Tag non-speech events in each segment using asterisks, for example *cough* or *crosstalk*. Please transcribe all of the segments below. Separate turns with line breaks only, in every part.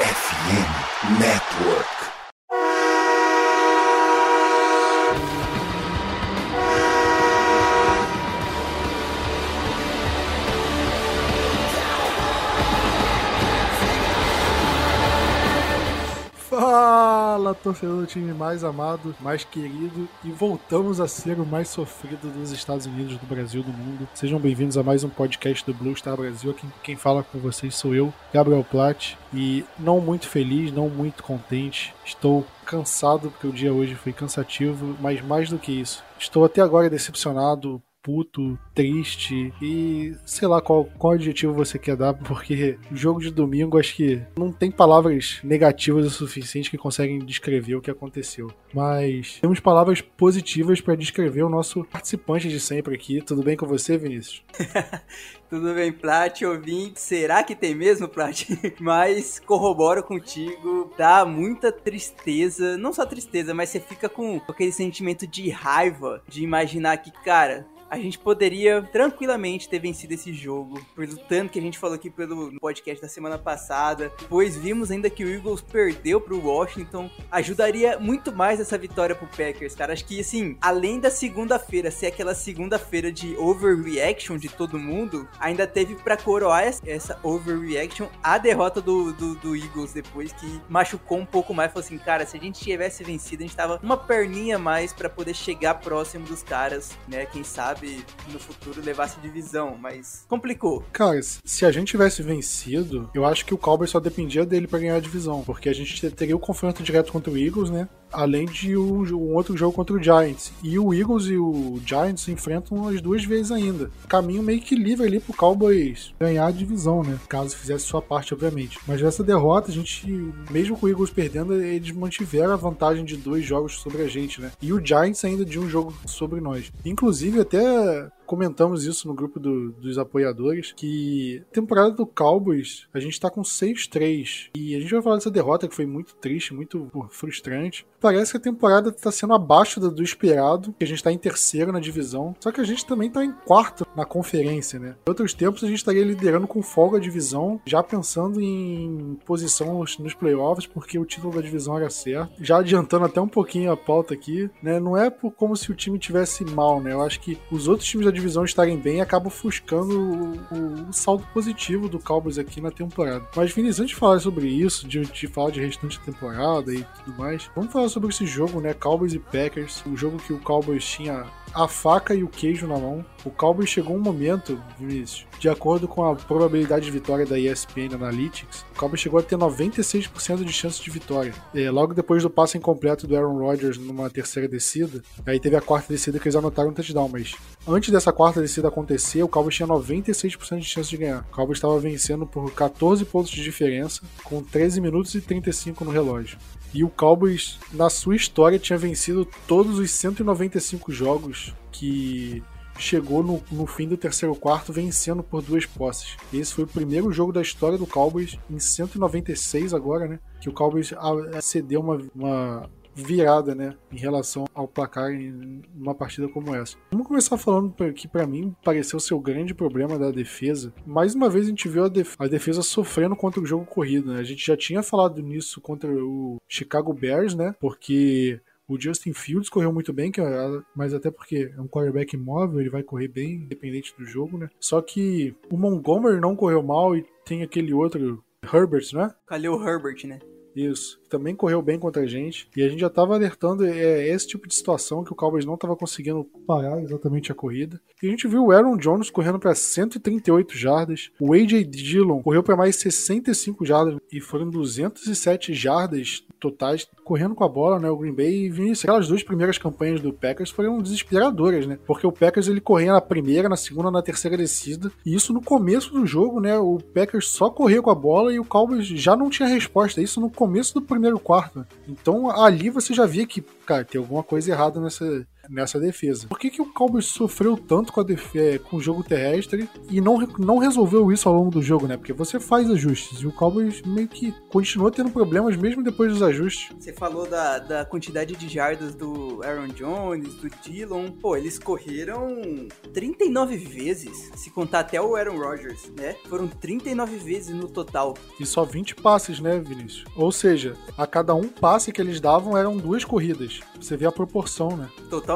FM Network.
Fala, torcedor do time mais amado, mais querido e voltamos a ser o mais sofrido dos Estados Unidos, do Brasil, do mundo. Sejam bem-vindos a mais um podcast do Blue Star Brasil. Quem, quem fala com vocês sou eu, Gabriel Platt, e não muito feliz, não muito contente. Estou cansado porque o dia hoje foi cansativo, mas mais do que isso, estou até agora decepcionado puto, triste e sei lá qual, qual adjetivo você quer dar, porque jogo de domingo acho que não tem palavras negativas o suficiente que conseguem descrever o que aconteceu. Mas temos palavras positivas para descrever o nosso participante de sempre aqui. Tudo bem com você, Vinícius? *laughs*
Tudo bem, Plat, ouvinte? Será que tem mesmo, Plat? *laughs* mas corroboro contigo, dá muita tristeza, não só tristeza, mas você fica com aquele sentimento de raiva de imaginar que, cara, a gente poderia tranquilamente ter vencido esse jogo, pelo tanto que a gente falou aqui pelo podcast da semana passada. Pois vimos ainda que o Eagles perdeu pro Washington. Ajudaria muito mais essa vitória pro Packers, cara. Acho que, assim, além da segunda-feira ser aquela segunda-feira de overreaction de todo mundo, ainda teve para coroar essa overreaction a derrota do, do, do, Eagles depois, que machucou um pouco mais. Falou assim, cara, se a gente tivesse vencido, a gente tava uma perninha mais para poder chegar próximo dos caras, né? Quem sabe sabe, no futuro levasse divisão, mas complicou.
Cara, se a gente tivesse vencido, eu acho que o Cowboys só dependia dele para ganhar a divisão, porque a gente teria o confronto direto contra o Eagles, né? Além de um, um, outro jogo contra o Giants. E o Eagles e o Giants se enfrentam as duas vezes ainda. Caminho meio que livre ali pro Cowboys ganhar a divisão, né? Caso fizesse sua parte, obviamente. Mas nessa derrota, a gente, mesmo com o Eagles perdendo, eles mantiveram a vantagem de dois jogos sobre a gente, né? E o Giants ainda de um jogo sobre nós. Inclusive, até comentamos isso no grupo do, dos apoiadores, que temporada do Cowboys, a gente tá com 6-3. E a gente vai falar dessa derrota que foi muito triste, muito frustrante. Parece que a temporada tá sendo abaixo do, do esperado, que a gente tá em terceiro na divisão. Só que a gente também tá em quarto na conferência, né? Em outros tempos a gente estaria liderando com folga a divisão, já pensando em posição nos, nos playoffs, porque o título da divisão era certo. Já adiantando até um pouquinho a pauta aqui, né? Não é por como se o time tivesse mal, né? Eu acho que os outros times da divisão estarem bem acaba ofuscando o, o, o, saldo positivo do Cowboys aqui na temporada. Mas, Vinícius, antes de falar sobre isso, de, de falar de restante da temporada e tudo mais, vamos falar sobre esse jogo, né? Cowboys e Packers. O jogo que o Cowboys tinha a faca e o queijo na mão. O Cowboys chegou um momento, Vinícius, de acordo com a probabilidade de vitória da ESPN Analytics, o Cowboys chegou a ter 96% de chance de vitória. É, logo depois do passe incompleto do Aaron Rodgers numa terceira descida, aí teve a quarta descida que eles anotaram um touchdown, mas antes dessa quarta descida acontecer, o Cowboys tinha 96% de chance de ganhar. O Cowboys estava vencendo por 14 pontos de diferença, com 13 minutos e 35 no relógio. E o Cowboys, na sua história, tinha vencido todos os 195 jogos que chegou no, no, fim do terceiro quarto vencendo por duas posses. Esse foi o primeiro jogo da história do Cowboys, em 196 agora, né? Que o Cowboys cedeu uma, uma virada, né, em relação ao placar em uma partida como essa. Vamos começar falando que para mim pareceu ser o grande problema da defesa. Mais uma vez a gente viu a, def a defesa sofrendo contra o jogo corrido, né? A gente já tinha falado nisso contra o Chicago Bears, né? Porque o Justin Fields correu muito bem, é, mas até porque é um quarterback móvel, ele vai correr bem, independente do jogo, né? Só que o Montgomery não correu mal e tem aquele outro Herbert, né?
Khalil Herbert, né?
Isso. Também correu bem contra a gente. E a gente já estava alertando é, esse tipo de situação que o Cowboys não estava conseguindo parar exatamente a corrida. E a gente viu o Aaron Jones correndo para 138 jardas. O AJ Dillon correu para mais 65 jardas. E foram 207 jardas totais correndo com a bola, né? O Green Bay e Vinicius. Aquelas duas primeiras campanhas do Packers foram desesperadoras, né? Porque o Packers ele corria na primeira, na segunda, na terceira descida. E isso no começo do jogo, né? O Packers só corria com a bola e o Cowboys já não tinha resposta. Isso no começo do primeiro quarto. Então ali você já via que, cara, tem alguma coisa errada nessa, nessa defesa. Por que, que o Cowboys sofreu tanto com, a é, com o jogo terrestre e não, não resolveu isso ao longo do jogo, né? Porque você faz ajustes e o Cowboys meio que continua tendo problemas mesmo depois dos ajustes.
Você falou da, da quantidade de jardas do Aaron Jones, do Dillon. Pô, eles correram 39 vezes, se contar até o Aaron Rodgers, né? Foram 39 vezes no total.
E só 20 passes, né, Vinícius? Ou seja, a cada um passe que eles davam eram duas corridas. Você vê a proporção, né?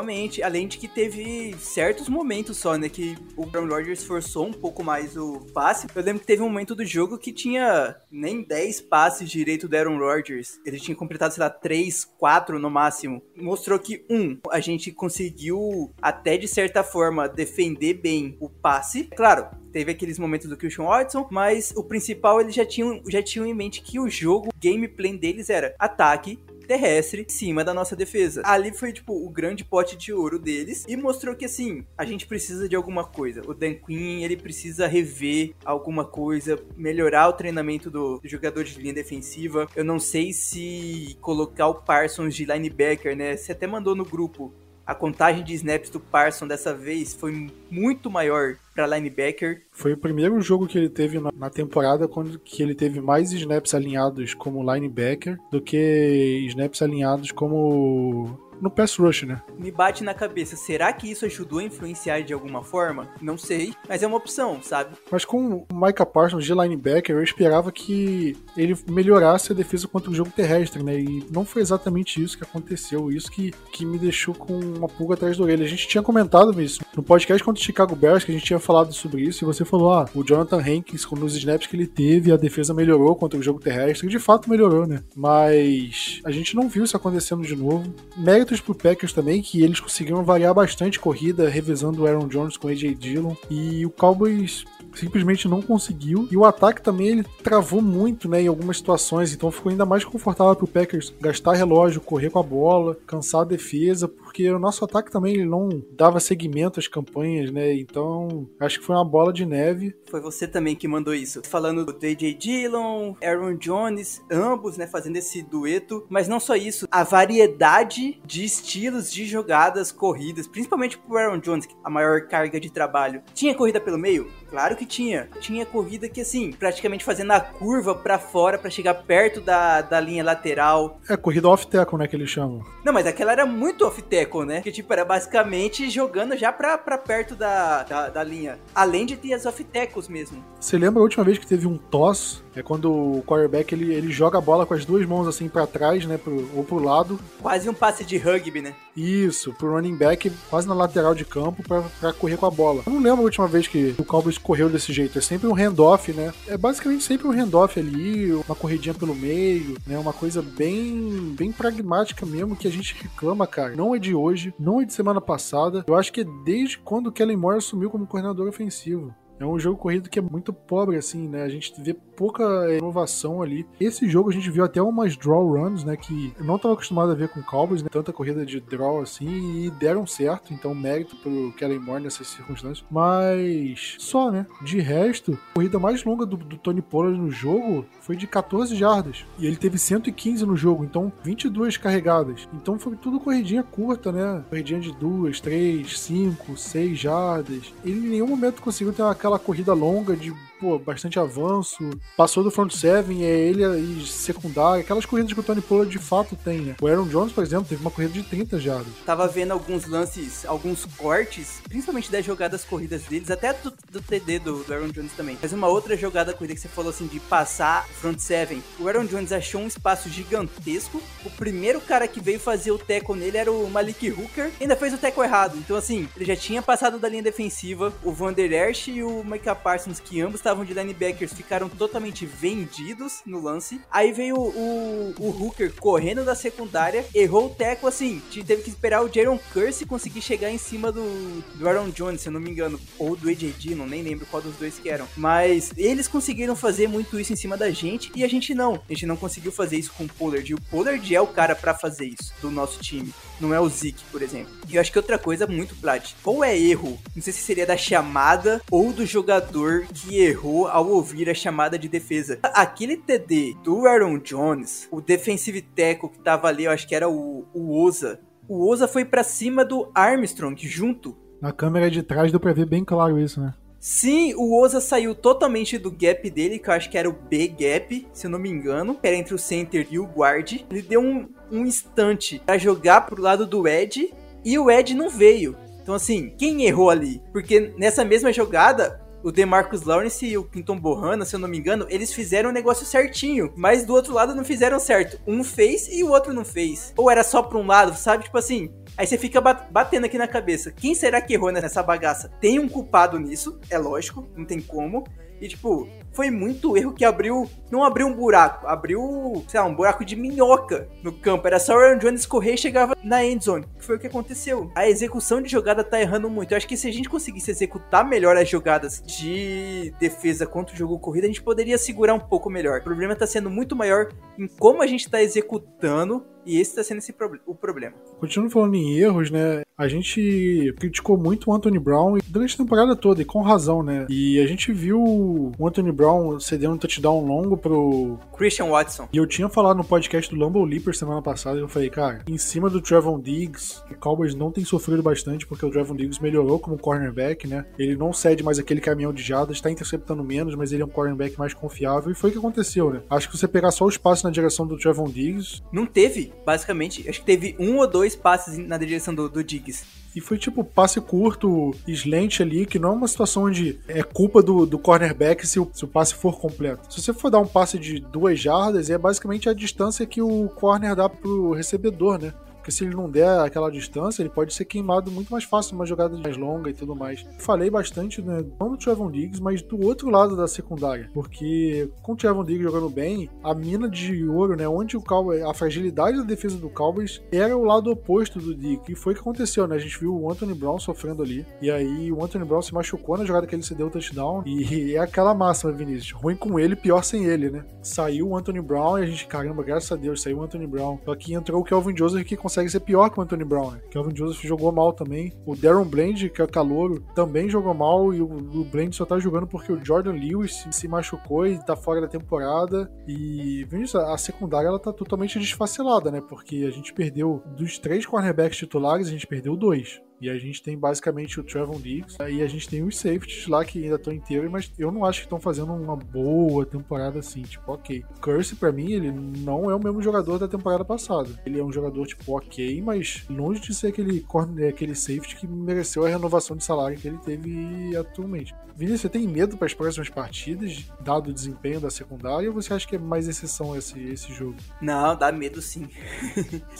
Totalmente. Além de que teve certos momentos só, né? Que o Aaron Rodgers forçou um pouco mais o passe. Eu lembro que teve um momento do jogo que tinha nem 10 passes direito do Aaron Rodgers. Ele tinha completado, sei lá, 3, 4 no máximo. Mostrou que, um, a gente conseguiu até de certa forma defender bem o passe. Claro, teve aqueles momentos do Christian Watson, mas o principal eles já tinham, já tinham em mente que o jogo, o gameplay deles era ataque, terrestre em cima da nossa defesa. Ali foi, tipo, o grande pote de ouro deles e mostrou que, assim, a gente precisa de alguma coisa. O Dan Quinn, ele precisa rever alguma coisa, melhorar o treinamento do, do jogador de linha defensiva. Eu não sei se colocar o Parsons de linebacker, né? Você até mandou no grupo a contagem de snaps do Parsons dessa vez foi muito maior para linebacker.
Foi o primeiro jogo que ele teve na temporada quando que ele teve mais snaps alinhados como linebacker do que snaps alinhados como no pass rush, né?
Me bate na cabeça, será que isso ajudou a influenciar de alguma forma? Não sei, mas é uma opção, sabe?
Mas com o Micah Parsons de linebacker, eu esperava que ele melhorasse a defesa contra o jogo terrestre, né? E não foi exatamente isso que aconteceu, isso que, que me deixou com uma pulga atrás da orelha. A gente tinha comentado isso no podcast contra o Chicago Bears, que a gente tinha falado sobre isso, e você falou, ah, o Jonathan Hankins, nos snaps que ele teve, a defesa melhorou contra o jogo terrestre, e de fato melhorou, né? Mas a gente não viu isso acontecendo de novo. Mérito méritos pro Packers também, que eles conseguiram variar bastante corrida, revezando o Aaron Jones com o AJ Dillon. E o Cowboys simplesmente não conseguiu. E o ataque também ele travou muito, né, em algumas situações, então ficou ainda mais confortável pro Packers gastar relógio, correr com a bola, cansar a defesa, porque o nosso ataque também ele não dava seguimento às campanhas, né? Então, acho que foi uma bola de neve.
Foi você também que mandou isso. Falando do AJ Dillon, Aaron Jones, ambos, né, fazendo esse dueto, mas não só isso, a variedade de estilos de jogadas corridas, principalmente pro Aaron Jones, a maior carga de trabalho. Tinha corrida pelo meio? Claro que tinha. Tinha corrida que, assim, praticamente fazendo a curva para fora para chegar perto da, da linha lateral.
É, corrida off-tackle, né, que eles chamam.
Não, mas aquela era muito off-tackle, né? Que, tipo, era basicamente jogando já pra, pra perto da, da, da linha. Além de ter as off-tackles mesmo.
Você lembra a última vez que teve um toss é quando o quarterback ele, ele joga a bola com as duas mãos assim para trás, né? Pro, ou pro lado.
Quase um passe de rugby, né?
Isso, pro running back quase na lateral de campo para correr com a bola. Eu não lembro a última vez que o Cowboys correu desse jeito. É sempre um handoff, né? É basicamente sempre um handoff ali, uma corridinha pelo meio, né? Uma coisa bem, bem pragmática mesmo que a gente reclama, cara. Não é de hoje, não é de semana passada. Eu acho que é desde quando o Kellen Moore assumiu como coordenador ofensivo. É um jogo corrido que é muito pobre, assim, né? A gente vê pouca inovação ali. Esse jogo a gente viu até umas draw runs, né? Que eu não estava acostumado a ver com Cowboys, né? Tanta corrida de draw assim, e deram certo. Então, mérito pro Kellen Moore nessas circunstâncias. Mas só, né? De resto, a corrida mais longa do, do Tony Pollard no jogo foi de 14 jardas. E ele teve 115 no jogo, então 22 carregadas. Então foi tudo corridinha curta, né? Corridinha de 2, 3, 5, 6 jardas. Ele em nenhum momento conseguiu ter aquela corrida longa de pô, bastante avanço, passou do front seven, é ele e secundário, aquelas corridas que o Tony Pollard de fato tem, né? O Aaron Jones, por exemplo, teve uma corrida de 30 jardas.
Tava vendo alguns lances, alguns cortes, principalmente das jogadas corridas deles, até do, do TD do, do, Aaron Jones também. Mas uma outra jogada corrida que você falou assim, de passar front seven, o Aaron Jones achou um espaço gigantesco, o primeiro cara que veio fazer o tackle nele era o Malik Hooker, ainda fez o tackle errado, então assim, ele já tinha passado da linha defensiva, o Van Der Esch e o Micah Parsons, que ambos estavam de linebackers, ficaram totalmente vendidos no lance. Aí veio o, o, Hooker correndo da secundária, errou o teco assim, teve que esperar o Jaron Curse conseguir chegar em cima do, do Aaron Jones, se eu não me engano, ou do AJ Dillon, nem lembro qual dos dois que eram. Mas eles conseguiram fazer muito isso em cima da gente e a gente não. A gente não conseguiu fazer isso com o Pollard. E o Pollard é o cara para fazer isso do nosso time. Não é o Zeke, por exemplo. E eu acho que outra coisa muito plat. Ou é erro, não sei se seria da chamada ou do jogador que errou ao ouvir a chamada de defesa. Aquele TD do Aaron Jones, o defensive tackle que tava ali, eu acho que era o, o Oza, o Oza foi para cima do Armstrong junto.
Na câmera de trás deu pra ver bem claro isso, né?
Sim, o Oza saiu totalmente do gap dele, que eu acho que era o B gap, se eu não me engano, que era entre o center e o guard. Ele deu um, um instante para jogar pro lado do Ed e o Ed não veio. Então, assim, quem errou ali? Porque nessa mesma jogada, o DeMarcus Lawrence e o Quinton Bohana, se eu não me engano, eles fizeram o negócio certinho, mas do outro lado não fizeram certo. Um fez e o outro não fez. Ou era só pra um lado, sabe? Tipo assim, Aí você fica batendo aqui na cabeça. Quem será que errou nessa bagaça? Tem um culpado nisso, é lógico, não tem como. E, tipo, foi muito erro que abriu. Não abriu um buraco, abriu, sei lá, um buraco de minhoca no campo. Era só o Aaron Jones correr e chegava na endzone. Que foi o que aconteceu. A execução de jogada tá errando muito. Eu acho que se a gente conseguisse executar melhor as jogadas de defesa contra o jogo corrida, a gente poderia segurar um pouco melhor. O problema tá sendo muito maior em como a gente tá executando e esse tá sendo esse pro o problema.
Continuando falando em erros, né? A gente criticou muito o Anthony Brown durante a temporada toda, e com razão, né? E a gente viu o Anthony Brown cedendo um touchdown longo pro
Christian Watson.
E eu tinha falado no podcast do Lumble Leaper semana passada, eu falei, cara, em cima do Trevon Diggs, o Cowboys não tem sofrido bastante, porque o Trevon Diggs melhorou como cornerback, né? Ele não cede mais aquele caminhão de jadas, tá interceptando menos, mas ele é um cornerback mais confiável, e foi o que aconteceu, né? Acho que você pegar só o espaço na direção do Trevon Diggs.
Não teve, basicamente. Acho que teve um ou dois passes na direção do, do Diggs.
E foi tipo passe curto, slant ali, que não é uma situação onde é culpa do, do cornerback se o, se o passe for completo. Se você for dar um passe de duas jardas, é basicamente a distância que o corner dá pro recebedor, né? Porque se ele não der aquela distância, ele pode ser queimado muito mais fácil numa jogada mais longa e tudo mais. Falei bastante, né, não do Trevon Diggs, mas do outro lado da secundária. Porque com o Trevon Diggs jogando bem, a mina de ouro, né, onde o Cowboys, a fragilidade da defesa do Cowboys era o lado oposto do Diggs. E foi o que aconteceu, né? A gente viu o Anthony Brown sofrendo ali. E aí o Anthony Brown se machucou na jogada que ele cedeu o touchdown. E *laughs* é aquela máxima, Vinícius. Ruim com ele, pior sem ele, né? Saiu o Anthony Brown e a gente, caramba, graças a Deus, saiu o Anthony Brown. Só que entrou o Kelvin Joseph que conseguiu consegue ser pior que o Anthony Brown, né? Kelvin Joseph jogou mal também. O Darren Bland, que é calouro, também jogou mal. E o, o Bland só tá jogando porque o Jordan Lewis se machucou e tá fora da temporada. E, Vinícius, a secundária ela tá totalmente desfacelada, né? Porque a gente perdeu dos três cornerbacks titulares, a gente perdeu dois. E a gente tem basicamente o Trevon Diggs. E a gente tem os safeties lá que ainda estão inteiros, mas eu não acho que estão fazendo uma boa temporada assim. Tipo, ok. Curse, para mim, ele não é o mesmo jogador da temporada passada. Ele é um jogador, tipo, ok, mas longe de ser aquele, aquele safety que mereceu a renovação de salário que ele teve atualmente. Vinícius, você tem medo para as próximas partidas, dado o desempenho da secundária, ou você acha que é mais exceção esse, esse jogo?
Não, dá medo sim.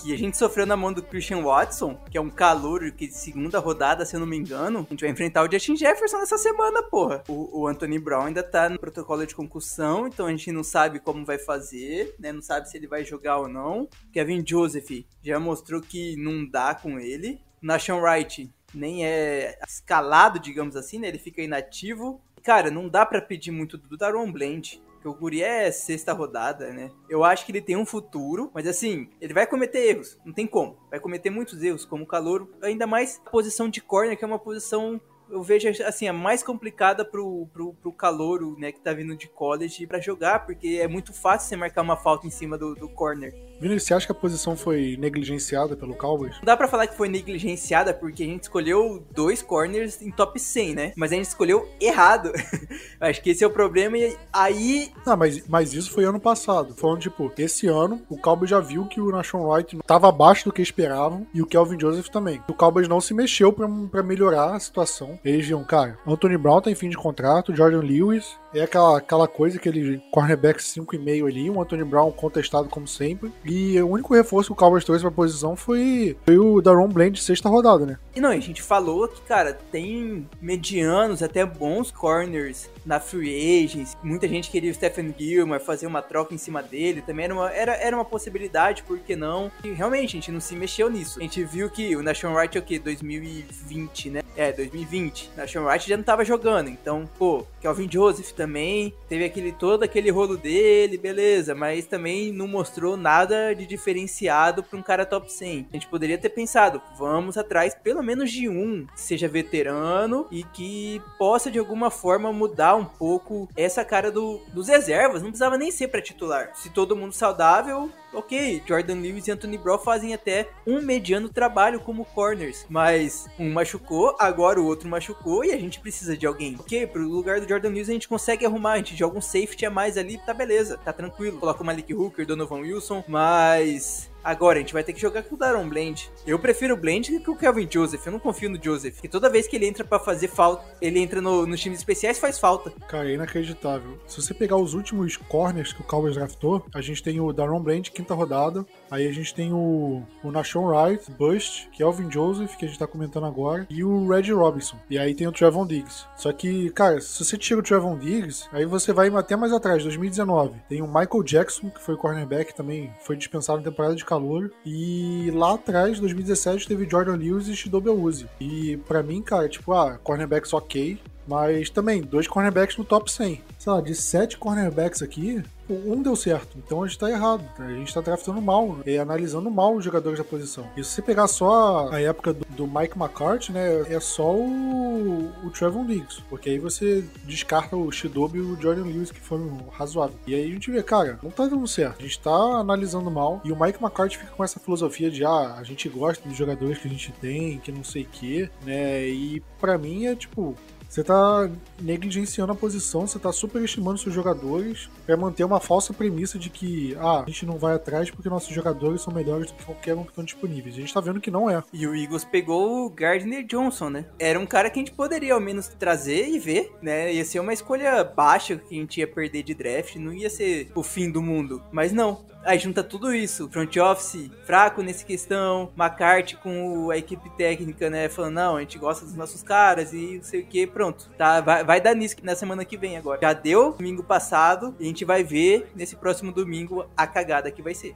que *laughs* a gente sofreu na mão do Christian Watson, que é um calor que segunda rodada, se eu não me engano, a gente vai enfrentar o Justin Jefferson nessa semana, porra. O, o Anthony Brown ainda tá no protocolo de concussão, então a gente não sabe como vai fazer, né? Não sabe se ele vai jogar ou não. Kevin Joseph já mostrou que não dá com ele. Nashon Wright nem é escalado, digamos assim, né? Ele fica inativo. Cara, não dá para pedir muito do Daron Blend. O Guri é sexta rodada, né? Eu acho que ele tem um futuro, mas assim, ele vai cometer erros. Não tem como. Vai cometer muitos erros, como o calor. Ainda mais a posição de corner, que é uma posição eu vejo assim, a mais complicada pro, pro, pro calouro, né, que tá vindo de college para jogar, porque é muito fácil você marcar uma falta em cima do, do corner.
Vini, você acha que a posição foi negligenciada pelo Cowboys?
Não dá pra falar que foi negligenciada, porque a gente escolheu dois corners em top 100, né? Mas a gente escolheu errado. *laughs* Acho que esse é o problema e aí...
Não, mas, mas isso foi ano passado. Falando, tipo, esse ano, o Cowboys já viu que o Nashon Wright tava abaixo do que esperavam e o Kelvin Joseph também. O Cowboys não se mexeu para melhorar a situação. Eles viam, cara, Anthony Brown tá em fim de contrato, Jordan Lewis é aquela, aquela coisa, aquele cornerback 5,5 ali, um Anthony Brown contestado como sempre. E o único reforço que o Cowboys trouxe pra posição foi, foi o Daron Bland sexta rodada, né?
E não, a gente falou que, cara, tem medianos, até bons corners na free agents. Muita gente queria o Stephen Gilmore fazer uma troca em cima dele. Também era uma, era, era uma possibilidade, por que não? E realmente, a gente não se mexeu nisso. A gente viu que o Nation Wright é o quê? 2020, né? É, 2020. O Nation Wright já não tava jogando. Então, pô, Kelvin Joseph também teve aquele todo aquele rolo dele, beleza. Mas também não mostrou nada de diferenciado para um cara top 100. A gente poderia ter pensado, vamos atrás pelo menos de um seja veterano e que possa de alguma forma mudar um pouco essa cara do, dos reservas. Não precisava nem ser para titular. Se todo mundo saudável, ok, Jordan Lewis e Anthony Brown fazem até um mediano trabalho como corners, mas um machucou, agora o outro machucou e a gente precisa de alguém. Ok, pro lugar do Jordan Lewis a gente consegue arrumar, a gente joga um safety a mais ali, tá beleza, tá tranquilo. Coloca o Malik Hooker, Donovan Wilson, mas Agora, a gente vai ter que jogar com o Daron Blend. Eu prefiro o Blend que o Kelvin Joseph. Eu não confio no Joseph. E toda vez que ele entra para fazer falta, ele entra no, nos times especiais faz falta.
Cara, é inacreditável. Se você pegar os últimos corners que o Cowboys draftou, a gente tem o Daron Blend, quinta rodada. Aí a gente tem o, o Nashon Wright, Bust, Kelvin Joseph, que a gente tá comentando agora, e o Red Robinson. E aí tem o Trevon Diggs. Só que, cara, se você tira o Trevon Diggs, aí você vai até mais atrás, 2019. Tem o Michael Jackson, que foi cornerback, também foi dispensado na temporada de calor. E lá atrás, 2017, teve Jordan Lewis e Shidobi Uzi. E para mim, cara, tipo, ah, cornerbacks ok, mas também dois cornerbacks no top 100. Sei lá, de sete cornerbacks aqui, um deu certo. Então a gente tá errado. A gente tá draftando mal, é, analisando mal os jogadores da posição. E se você pegar só a época do, do Mike McCarthy, né, é só o, o Trevor Diggs. Porque aí você descarta o Shidobi e o Jordan Lewis, que foram razoáveis. E aí a gente vê, cara, não tá dando certo. A gente tá analisando mal. E o Mike McCarthy fica com essa filosofia de, ah, a gente gosta dos jogadores que a gente tem, que não sei o quê, né? E para mim é tipo, você tá negligenciando a posição, você tá superestimando seus jogadores para manter uma falsa premissa de que ah, a gente não vai atrás porque nossos jogadores são melhores do que qualquer um que estão disponíveis. A gente tá vendo que não é.
E o Eagles pegou o Gardner Johnson, né? Era um cara que a gente poderia ao menos trazer e ver, né? Ia ser uma escolha baixa que a gente ia perder de draft, não ia ser o fim do mundo. Mas não, Aí junta tudo isso, front office fraco nessa questão, McCarthy com a equipe técnica, né, falando, não, a gente gosta dos nossos caras e não sei o que, pronto. Tá, vai, vai dar nisso na semana que vem agora. Já deu domingo passado e a gente vai ver nesse próximo domingo a cagada que vai ser.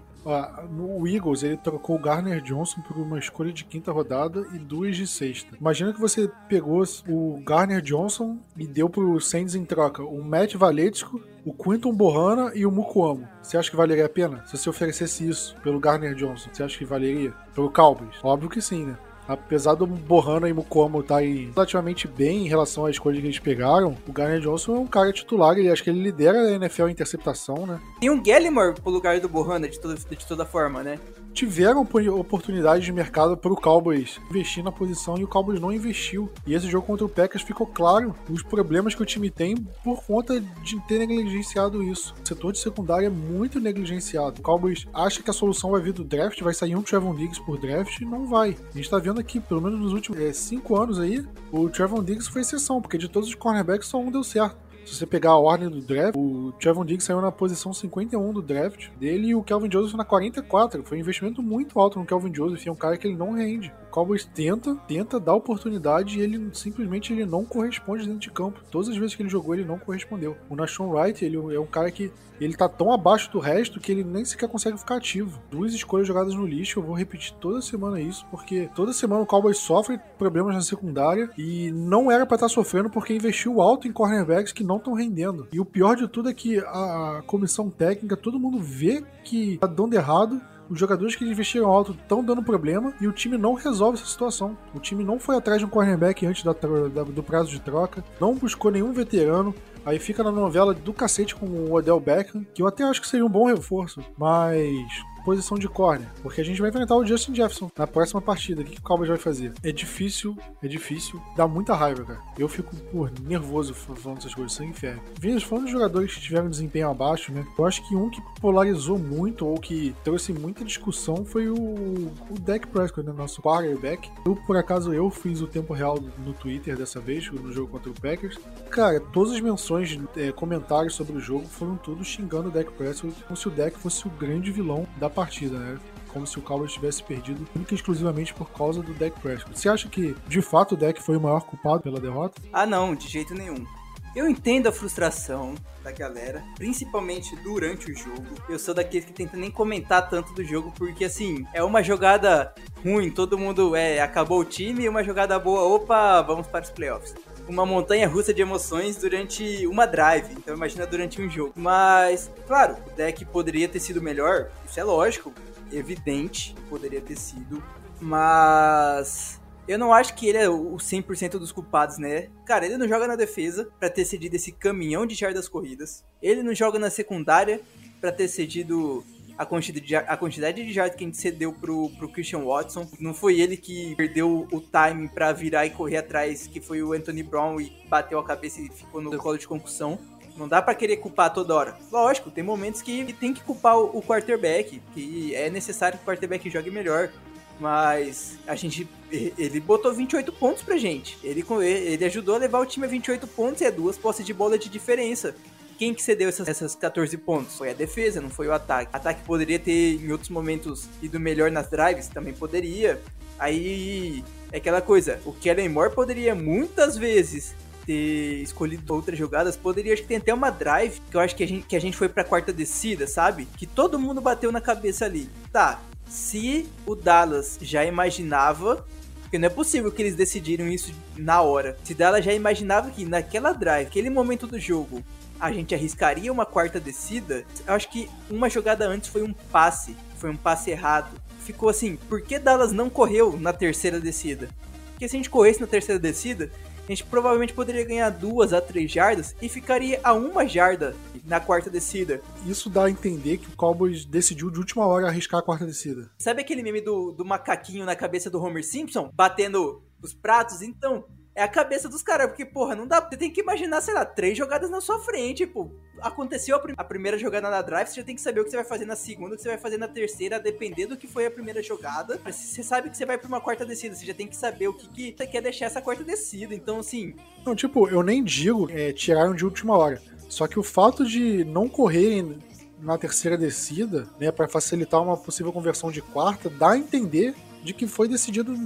no Eagles, ele trocou o Garner Johnson por uma escolha de quinta rodada e duas de sexta. Imagina que você pegou o Garner Johnson e deu pro Saints em troca o Matt Valetico o Quinton Bohana e o Mukuamo. Você acha que valeria a pena? Se você oferecesse isso pelo Garner Johnson, você acha que valeria? Pelo Cowboys? Óbvio que sim, né? Apesar do Bohana e Mukomo estarem relativamente bem em relação à escolha que eles pegaram, o Garner Johnson é um cara titular, ele acho que ele lidera a NFL em interceptação, né?
Tem um Gallimore pro lugar do Bohana de toda, de toda forma, né?
Tiveram oportunidades de mercado para o Cowboys investir na posição e o Cowboys não investiu. E esse jogo contra o Packers ficou claro os problemas que o time tem por conta de ter negligenciado isso. O setor de secundária é muito negligenciado. O Cowboys acha que a solução vai vir do draft, vai sair um Trevon Diggs por draft e não vai. A gente está vendo aqui, pelo menos nos últimos é, cinco anos aí, o Trevon Diggs foi exceção, porque de todos os cornerbacks só um deu certo. Se você pegar a ordem do draft, o Trevon Diggs saiu na posição 51 do draft dele e o Kelvin Joseph na 44. Foi um investimento muito alto no Kelvin Joseph e é um cara que ele não rende. Cowboys tenta, tenta dar oportunidade e ele simplesmente ele não corresponde dentro de campo. Todas as vezes que ele jogou, ele não correspondeu. O Nashon Wright, ele é um cara que ele tá tão abaixo do resto que ele nem sequer consegue ficar ativo. Duas escolhas jogadas no lixo, eu vou repetir toda semana isso, porque toda semana o Cowboys sofre problemas na secundária e não era para estar tá sofrendo porque investiu alto em cornerbacks que não estão rendendo. E o pior de tudo é que a comissão técnica, todo mundo vê que tá dando errado os jogadores que investiram alto estão dando problema e o time não resolve essa situação. O time não foi atrás de um cornerback antes da, da, do prazo de troca, não buscou nenhum veterano, Aí fica na novela do cacete com o Odell Beckham, que eu até acho que seria um bom reforço, mas posição de corner, porque a gente vai enfrentar o Justin Jefferson na próxima partida. O que, o Cowboys vai fazer? É difícil, é difícil, dá muita raiva, cara. Eu fico, pô, nervoso falando essas coisas, sem fé. Vindo falando dos jogadores que tiveram desempenho abaixo, né? Eu acho que um que polarizou muito ou que trouxe muita discussão foi o, o Dak Prescott, né? Nosso quarterback. Eu, por acaso, eu fiz o tempo real no Twitter dessa vez, no jogo contra o Packers. Cara, todas as menções, é, comentários sobre o jogo foram tudo xingando o Dak Prescott como se o Dak fosse o grande vilão da partida, né? Como se o Cowboys tivesse perdido única e exclusivamente por causa do Dak Prescott. Você acha que, de fato, o Dak foi o maior culpado pela derrota?
Ah, não, de jeito nenhum. Eu entendo a frustração da galera, principalmente durante o jogo. Eu sou daqueles que tenta nem comentar tanto do jogo, porque assim, é uma jogada ruim, todo mundo é, acabou o time, e uma jogada boa, opa, vamos para os playoffs uma montanha russa de emoções durante uma drive. Então imagina durante um jogo. Mas, claro, o deck poderia ter sido melhor, isso é lógico, evidente, poderia ter sido. Mas eu não acho que ele é o 100% dos culpados, né? Cara, ele não joga na defesa para ter cedido esse caminhão de jardas corridas. Ele não joga na secundária para ter cedido a quantidade de, a quantidade de jardas que a gente cedeu pro, pro Christian Watson. Não foi ele que perdeu o timing para virar e correr atrás, que foi o Anthony Brown e bateu a cabeça e ficou no colo de concussão. Não dá para querer culpar toda hora. Lógico, tem momentos que tem que culpar o, o quarterback, que é necessário que o quarterback jogue melhor. Mas a gente. Ele botou 28 pontos pra gente. Ele, ele ajudou a levar o time a 28 pontos e é duas posses de bola de diferença. Quem que cedeu essas, essas 14 pontos? Foi a defesa, não foi o ataque. O ataque poderia ter, em outros momentos, ido melhor nas drives, também poderia. Aí é aquela coisa, o Kellen Moore poderia muitas vezes ter escolhido outras jogadas, poderia, acho que tem até uma drive, que eu acho que a gente, que a gente foi pra quarta descida, sabe? Que todo mundo bateu na cabeça ali. Tá, se o Dallas já imaginava porque não é possível que eles decidiram isso na hora. Se Dallas já imaginava que naquela drive, aquele momento do jogo, a gente arriscaria uma quarta descida, eu acho que uma jogada antes foi um passe, foi um passe errado. Ficou assim, por que Dallas não correu na terceira descida? Porque se a gente corresse na terceira descida, a gente provavelmente poderia ganhar duas a três jardas e ficaria a uma jarda na quarta descida.
Isso dá a entender que o Cowboys decidiu de última hora arriscar a quarta descida.
Sabe aquele meme do, do macaquinho na cabeça do Homer Simpson, batendo os pratos? Então, é a cabeça dos caras, porque, porra, não dá. Você tem que imaginar, sei lá, três jogadas na sua frente. Tipo, aconteceu a, prim a, primeira jogada na drive, você já tem que saber o que você vai fazer na segunda, o que você vai fazer na terceira, dependendo do que foi a primeira jogada. Você sabe que você vai pra uma quarta descida, você já tem que saber o que, que você quer deixar essa quarta descida. Então, assim.
Não, tipo, eu nem digo é, tiraram de última hora. Só que o fato de não correrem na terceira descida, né, para facilitar uma possível conversão de quarta, dá a entender de que foi decidido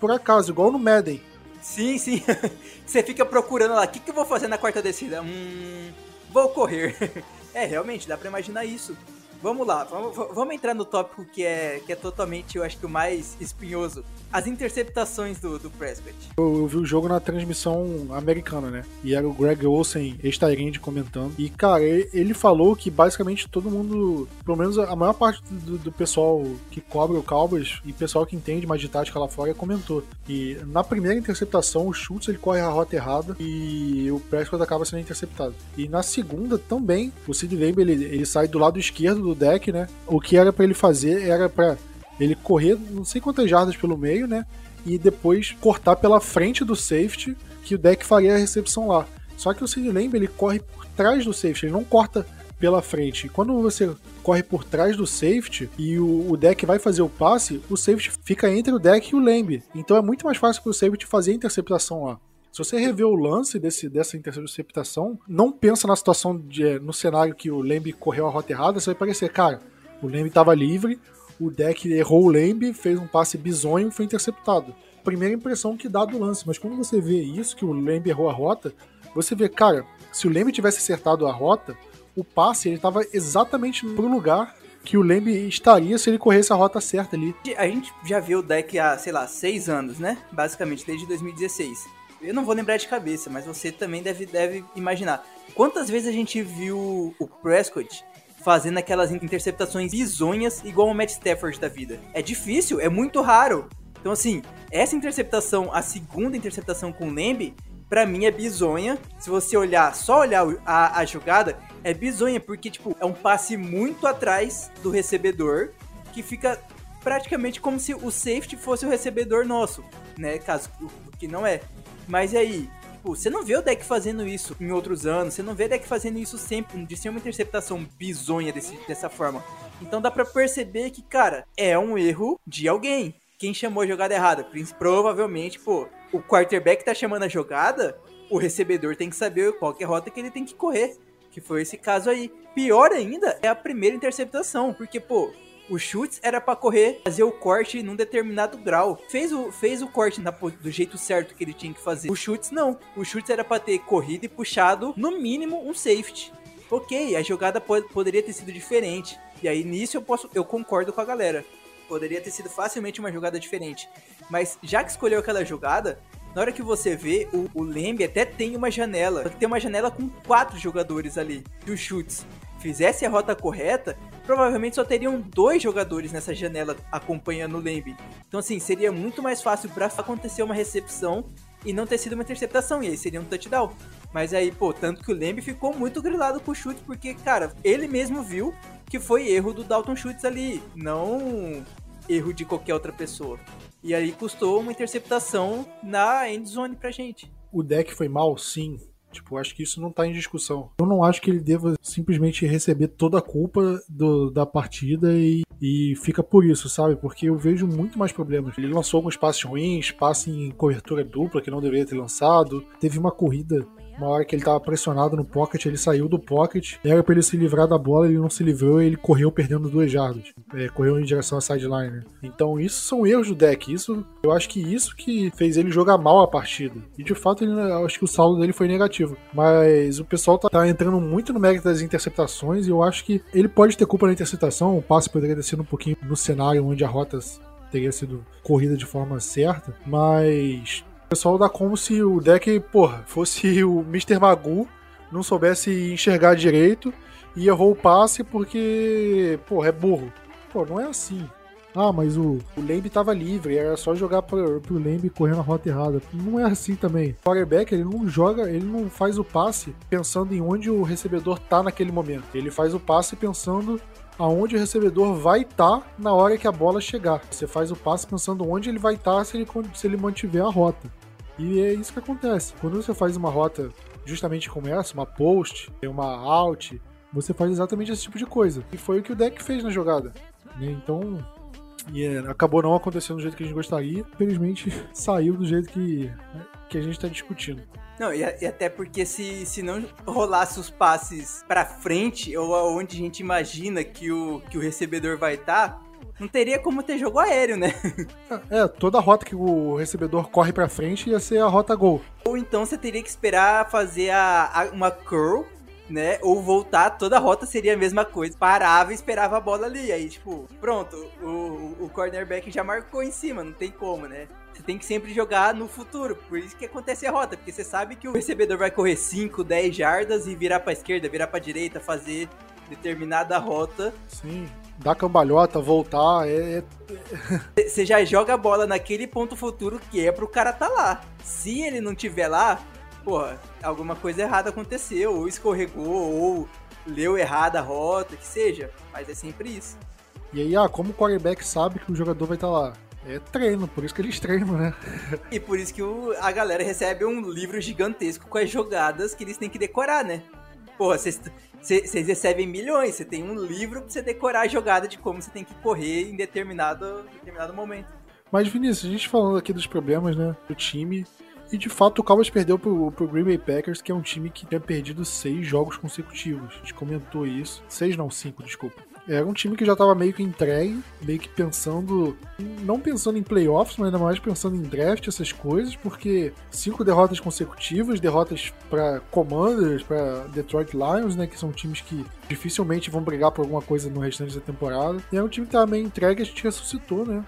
por acaso, igual no Madden
Sim, sim. *laughs* Você fica procurando lá, o que, que eu vou fazer na quarta descida? Hum, vou correr. *laughs* É, realmente, dá pra imaginar isso. Vamos lá, vamos, vamos entrar no tópico que é, que é totalmente, eu acho que o mais espinhoso. As interceptações do, do Prescott.
Eu, eu vi o jogo na transmissão americana, né? E era o Greg Olsen, ex-Tyrande, comentando. E, cara, ele falou que basicamente todo mundo, pelo menos a maior parte do, do pessoal que cobra o Cowboys e pessoal que entende mais de tática lá fora comentou. E na primeira interceptação, o Schultz ele corre a rota errada e o Prescott acaba sendo interceptado. E na segunda também, o Sid Lamb ele, ele sai do lado esquerdo do deck, né? O que era para ele fazer era para ele correr não sei quantas jardas pelo meio, né? E depois cortar pela frente do safety, que o deck faria a recepção lá. Só que o Sid Lamb ele corre por trás do safety, ele não corta pela frente. Quando você corre por trás do safety e o, o, deck vai fazer o passe, o safety fica entre o deck e o Lamb. Então é muito mais fácil para o safety fazer a interceptação lá. Se você rever o lance desse, dessa interceptação, não pensa na situação de, no cenário que o Lamb correu a rota errada, você vai parecer, cara, o Lamb estava livre, o deck errou o Lamb, fez um passe bizonho e foi interceptado. Primeira impressão que dá do lance, mas quando você vê isso, que o Lamb errou a rota, você vê, cara, se o Lamb tivesse acertado a rota, o passe ele estava exatamente no lugar que o Lamb estaria se ele corresse a rota certa ali.
A gente já viu o deck há, sei lá, seis anos, né? Basicamente, desde 2016 eu não vou lembrar de cabeça, mas você também deve, deve imaginar. Quantas vezes a gente viu o Prescott fazendo aquelas interceptações bizonhas igual o Matt Stafford da vida? É difícil, é muito raro. Então, assim, essa interceptação, a segunda interceptação com o Lamb, pra mim é bizonha. Se você olhar, só olhar a, a jogada, é bizonha, porque, tipo, é um passe muito atrás do recebedor, que fica praticamente como se o safety fosse o recebedor nosso, né? Caso que não é. Mas e aí? Tipo, você não vê o deck fazendo isso em outros anos, você não vê o deck fazendo isso sempre, de ser uma interceptação bizonha desse, dessa forma. Então dá pra perceber que, cara, é um erro de alguém. Quem chamou a jogada errada? Provavelmente, pô, o quarterback tá chamando a jogada, o recebedor tem que saber qual é a rota que ele tem que correr. Que foi esse caso aí. Pior ainda é a primeira interceptação, porque, pô, o chutes era para correr, fazer o corte num determinado grau. Fez o, fez o corte na, do jeito certo que ele tinha que fazer. O chutes não. O chutes era para ter corrido e puxado no mínimo um safety. Ok, a jogada pode, poderia ter sido diferente. E aí nisso eu posso, eu concordo com a galera. Poderia ter sido facilmente uma jogada diferente. Mas já que escolheu aquela jogada, na hora que você vê, o, o Lembe até tem uma janela. Tem uma janela com quatro jogadores ali. E o chutes fizesse a rota correta, provavelmente só teriam dois jogadores nessa janela acompanhando o Lembe. Então, assim, seria muito mais fácil para acontecer uma recepção e não ter sido uma interceptação, e aí seria um touchdown. Mas aí, pô, tanto que o Lembe ficou muito grilado com o chute, porque, cara, ele mesmo viu que foi erro do Dalton Schultz ali, não erro de qualquer outra pessoa. E aí custou uma interceptação na endzone pra gente.
O deck foi mal, sim. Tipo, acho que isso não tá em discussão. Eu não acho que ele deva simplesmente receber toda a culpa do, da partida e, e fica por isso, sabe? Porque eu vejo muito mais problemas. Ele lançou alguns passes ruins, passe em cobertura dupla que não deveria ter lançado. Teve uma corrida uma hora que ele tava pressionado no pocket, ele saiu do pocket, era para ele se livrar da bola, ele não se livrou e ele correu perdendo duas jardas. É, correu em direção à sideline. Então, isso são erros do deck. Isso, eu acho que isso que fez ele jogar mal a partida. E de fato, ele, eu acho que o saldo dele foi negativo. Mas o pessoal tá, tá entrando muito no mérito das interceptações e eu acho que ele pode ter culpa na interceptação. O passe poderia ter sido um pouquinho no cenário onde a rota teria sido corrida de forma certa, mas pessoal dá como se o deck, porra, fosse *laughs* o Mr. Magoo, não soubesse enxergar direito e errou o passe porque, porra, é burro. Pô, não é assim. Ah, mas o, o Lamb tava livre, era só jogar pro, pro Lamb correndo a rota errada. Não é assim também. O quarterback, ele não joga, ele não faz o passe pensando em onde o recebedor tá naquele momento. Ele faz o passe pensando aonde o recebedor vai estar tá na hora que a bola chegar. Você faz o passe pensando onde ele vai estar tá se ele, se ele mantiver a rota. E é isso que acontece. Quando você faz uma rota justamente como essa, uma post, uma out, você faz exatamente esse tipo de coisa. E foi o que o deck fez na jogada. Né? Então, e é, acabou não acontecendo do jeito que a gente gostaria. Infelizmente, *laughs* saiu do jeito que, né, que a gente está discutindo.
Não, e, e, até porque se, se não rolasse os passes para frente, ou aonde a gente imagina que o, que o recebedor vai estar, tá, não teria como ter jogo aéreo, né?
É, toda rota que o recebedor corre para frente ia ser a rota gol.
Ou então você teria que esperar fazer a, a, uma curl, né? Ou voltar, toda a rota seria a mesma coisa. Parava e esperava a bola ali. Aí, tipo, pronto, o, o cornerback já marcou em cima, não tem como, né? Você tem que sempre jogar no futuro. Por isso que acontece a rota, porque você sabe que o recebedor vai correr 5, 10 jardas e virar para esquerda, virar para direita, fazer determinada rota.
Sim, dar cambalhota, voltar, é.
é *laughs* você já joga a bola naquele ponto futuro que é pro cara tá lá. Se ele não tiver lá, porra, alguma coisa errada aconteceu, ou escorregou, ou leu errada a rota, que seja. Mas é sempre isso.
E aí, ah, como o quarterback sabe que o jogador vai estar tá lá? É treino, por isso que eles treinam, né? *laughs*
e por isso que o, a galera recebe um livro gigantesco com as jogadas que eles têm que decorar, né? Porra, vocês recebem milhões, você tem um livro pra você decorar a jogada de como você tem que correr em determinado, determinado momento.
Mas, Vinícius, a gente falando aqui dos problemas, né, do time, e de fato o Cowboys perdeu pro, pro Green Bay Packers, que é um time que tinha perdido seis jogos consecutivos. A gente comentou isso. Seis não, cinco, desculpa. Era um time que já estava meio que entregue, meio que pensando, não pensando em playoffs, mas ainda mais pensando em draft, essas coisas, porque cinco derrotas consecutivas, derrotas para Commanders, para Detroit Lions, né, que são times que dificilmente vão brigar por alguma coisa no restante da temporada. E é um time que estava meio entregue, a gente ressuscitou, né?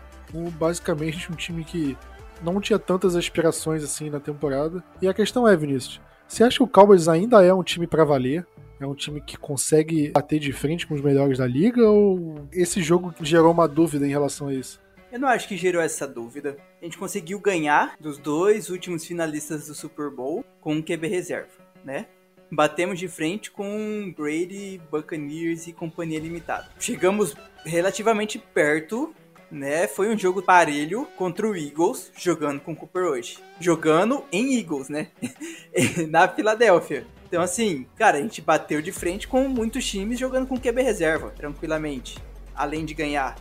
Basicamente um time que não tinha tantas aspirações assim na temporada. E a questão é, Vinícius, você acha que o Cowboys ainda é um time para valer? É um time que consegue bater de frente com os melhores da liga ou esse jogo gerou uma dúvida em relação a isso?
Eu não acho que gerou essa dúvida. A gente conseguiu ganhar dos dois últimos finalistas do Super Bowl com um QB reserva, né? Batemos de frente com Brady, Buccaneers e companhia limitada. Chegamos relativamente perto né? Foi um jogo parelho contra o Eagles, jogando com o Cooper hoje. Jogando em Eagles, né? *laughs* Na Filadélfia. Então, assim, cara, a gente bateu de frente com muitos times jogando com QB reserva, tranquilamente. Além de ganhar.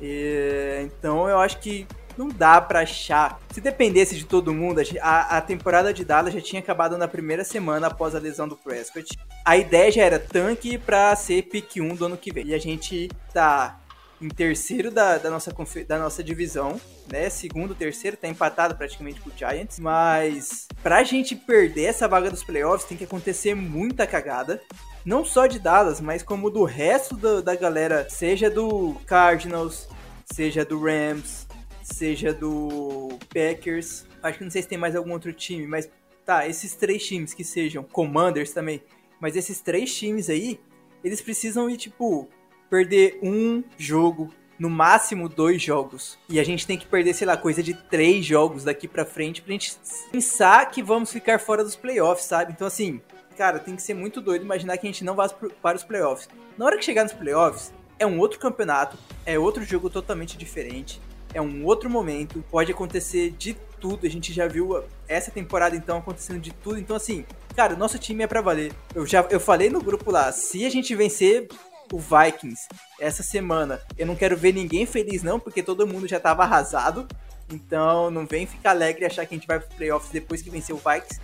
E, então, eu acho que não dá para achar. Se dependesse de todo mundo, a, a, temporada de Dallas já tinha acabado na primeira semana após a lesão do Prescott. A ideia já era tanque pra ser pick 1 do ano que vem. E a gente tá em terceiro da, da, nossa, da nossa divisão, né? Segundo, terceiro, tá empatado praticamente com o Giants. Mas pra gente perder essa vaga dos playoffs, tem que acontecer muita cagada. Não só de Dallas, mas como do resto do, da galera, seja do Cardinals, seja do Rams, seja do Packers. Acho que não sei se tem mais algum outro time, mas tá, esses três times que sejam, Commanders também. Mas esses três times aí, eles precisam ir, tipo, perder um jogo, no máximo dois jogos. E a gente tem que perder, sei lá, coisa de três jogos daqui pra frente pra gente pensar que vamos ficar fora dos playoffs, sabe? Então, assim, cara, tem que ser muito doido imaginar que a gente não vá para os playoffs. Na hora que chegar nos playoffs, é um outro campeonato, é outro jogo totalmente diferente, é um outro momento, pode acontecer de tudo. A gente já viu essa temporada então acontecendo de tudo. Então assim, cara, nosso time é para valer. Eu já eu falei no grupo lá, se a gente vencer o Vikings essa semana, eu não quero ver ninguém feliz não, porque todo mundo já tava arrasado. Então não vem ficar alegre e achar que a gente vai pro playoffs depois que vencer o Vikings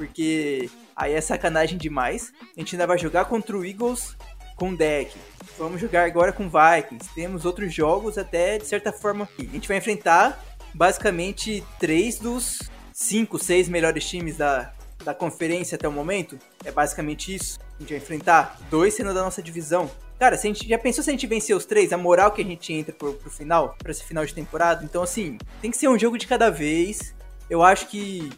porque aí é sacanagem demais. A gente ainda vai jogar contra o Eagles com deck. Vamos jogar agora com Vikings. Temos outros jogos até de certa forma. A gente vai enfrentar basicamente três dos cinco, seis melhores times da, da conferência até o momento. É basicamente isso. A gente vai enfrentar dois sendo da nossa divisão. Cara, se a gente já pensou se a gente vencer os três, a moral que a gente entra pro, pro final, para esse final de temporada. Então, assim, tem que ser um jogo de cada vez. Eu acho que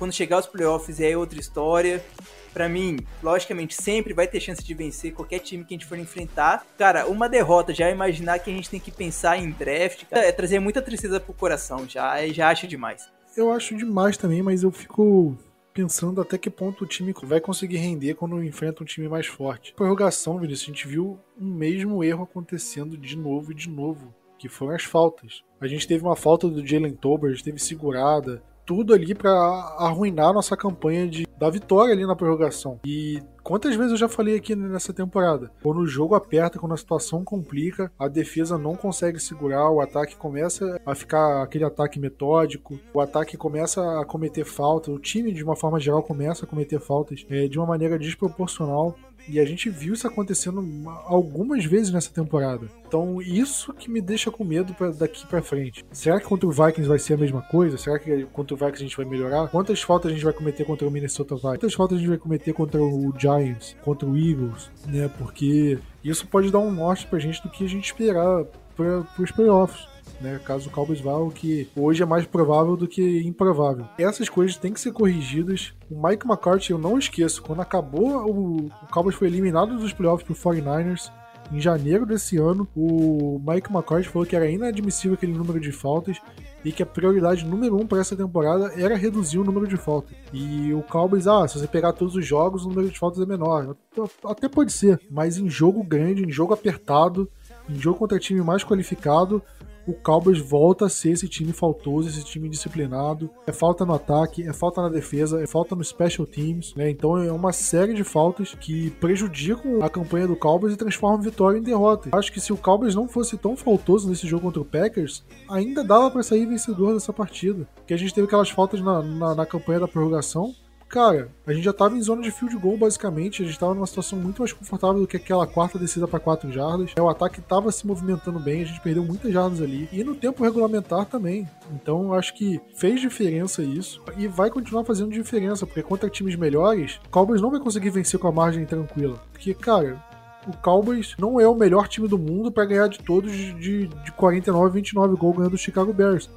quando chegar aos playoffs é outra história. Para mim, logicamente, sempre vai ter chance de vencer qualquer time que a gente for enfrentar. Cara, uma derrota, já imaginar que a gente tem que pensar em draft, é trazer muita tristeza pro coração, já, já acho demais.
Eu acho demais também, mas eu fico pensando até que ponto o time vai conseguir render quando enfrenta um time mais forte. Prorrogação, Vinícius, a gente viu um mesmo erro acontecendo de novo e de novo, que foram as faltas. A gente teve uma falta do Jalen Tolbert, teve segurada, tudo ali para arruinar nossa campanha de da vitória ali na prorrogação. E quantas vezes eu já falei aqui nessa temporada? Quando o jogo aperta, quando a situação complica, a defesa não consegue segurar, o ataque começa a ficar aquele ataque metódico, o ataque começa a cometer faltas, o time de uma forma geral começa a cometer faltas é, de uma maneira desproporcional. E a gente viu isso acontecendo algumas vezes nessa temporada. Então, isso que me deixa com medo pra, daqui para frente. Será que contra o Vikings vai ser a mesma coisa? Será que contra o Vikings a gente vai melhorar? Quantas faltas a gente vai cometer contra o Minnesota Vikings? Quantas faltas a gente vai cometer contra o Giants? Contra o Eagles? Né? Porque isso pode dar um norte pra gente do que a gente esperar para os playoffs né? Caso o Cowboys vá, o que hoje é mais provável do que improvável. Essas coisas têm que ser corrigidas. O Mike McCarthy, eu não esqueço, quando acabou, o, o Cowboys foi eliminado dos playoffs pro 49ers. Em janeiro desse ano, o Mike McCarthy falou que era inadmissível aquele número de faltas e que a prioridade número um para essa temporada era reduzir o número de faltas. E o Cowboys, ah, se você pegar todos os jogos, o número de faltas é menor. Até pode ser, mas em jogo grande, em jogo apertado, em jogo contra time mais qualificado, o Cowboys volta a ser esse time faltoso, esse time disciplinado. É falta no ataque, é falta na defesa, é falta no special teams, né? Então é uma série de faltas que prejudicam a campanha do Cowboys e transformam vitória em derrota. Acho que se o Cowboys não fosse tão faltoso nesse jogo contra o Packers, ainda dava para sair vencedor dessa partida. Porque a gente teve aquelas faltas na, na, na campanha da prorrogação cara, a gente já tava em zona de field goal, basicamente. A gente tava numa situação muito mais confortável do que aquela quarta descida para 4 jardas. O ataque tava se movimentando bem, a gente perdeu muitas jardas ali. E no tempo regulamentar também. Então, acho que fez diferença isso. E vai continuar fazendo diferença, porque contra times melhores, o Cowboys não vai conseguir vencer com a margem tranquila. Porque, cara, o Cowboys não é o melhor time do mundo para ganhar de todos de, de 49 29 gols ganhando o Chicago Bears.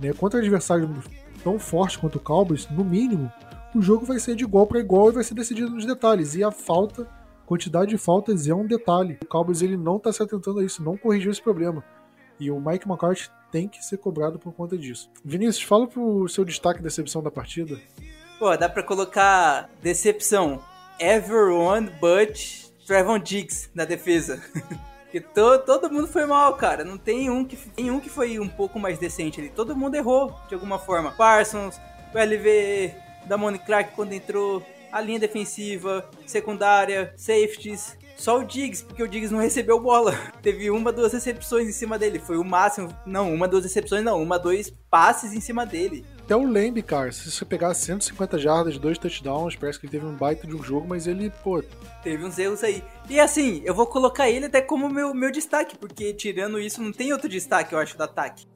Né? Contra adversários tão fortes quanto o Cowboys, no mínimo, o jogo vai ser de igual para igual e vai ser decidido nos detalhes. E a falta, quantidade de faltas é um detalhe. O Cowboys ele não está se atentando a isso, não corrigiu esse problema. E o Mike McCarthy tem que ser cobrado por conta disso. Vinícius, fala pro seu destaque e decepção da partida.
Pô, dá pra colocar decepção. Everyone but Trevon Diggs na defesa. *laughs* Porque to, todo mundo foi mal, cara. Não tem um, que, tem um que foi um pouco mais decente ali. Todo mundo errou de alguma forma. Parsons, o LV, da Moni Clark quando entrou, a linha defensiva, secundária, safeties. Só o Diggs, porque o Diggs não recebeu bola. *laughs* Teve uma, duas recepções em cima dele. Foi o máximo. Não, uma, duas recepções, não. Uma, dois passes em cima dele.
Até o Lamb, cara, se você pegar 150 jardas, dois touchdowns, parece que ele teve um baita de um jogo, mas ele, pô.
Teve uns erros aí. E assim, eu vou colocar ele até como meu, meu destaque, porque tirando isso, não tem outro destaque, eu acho, do ataque.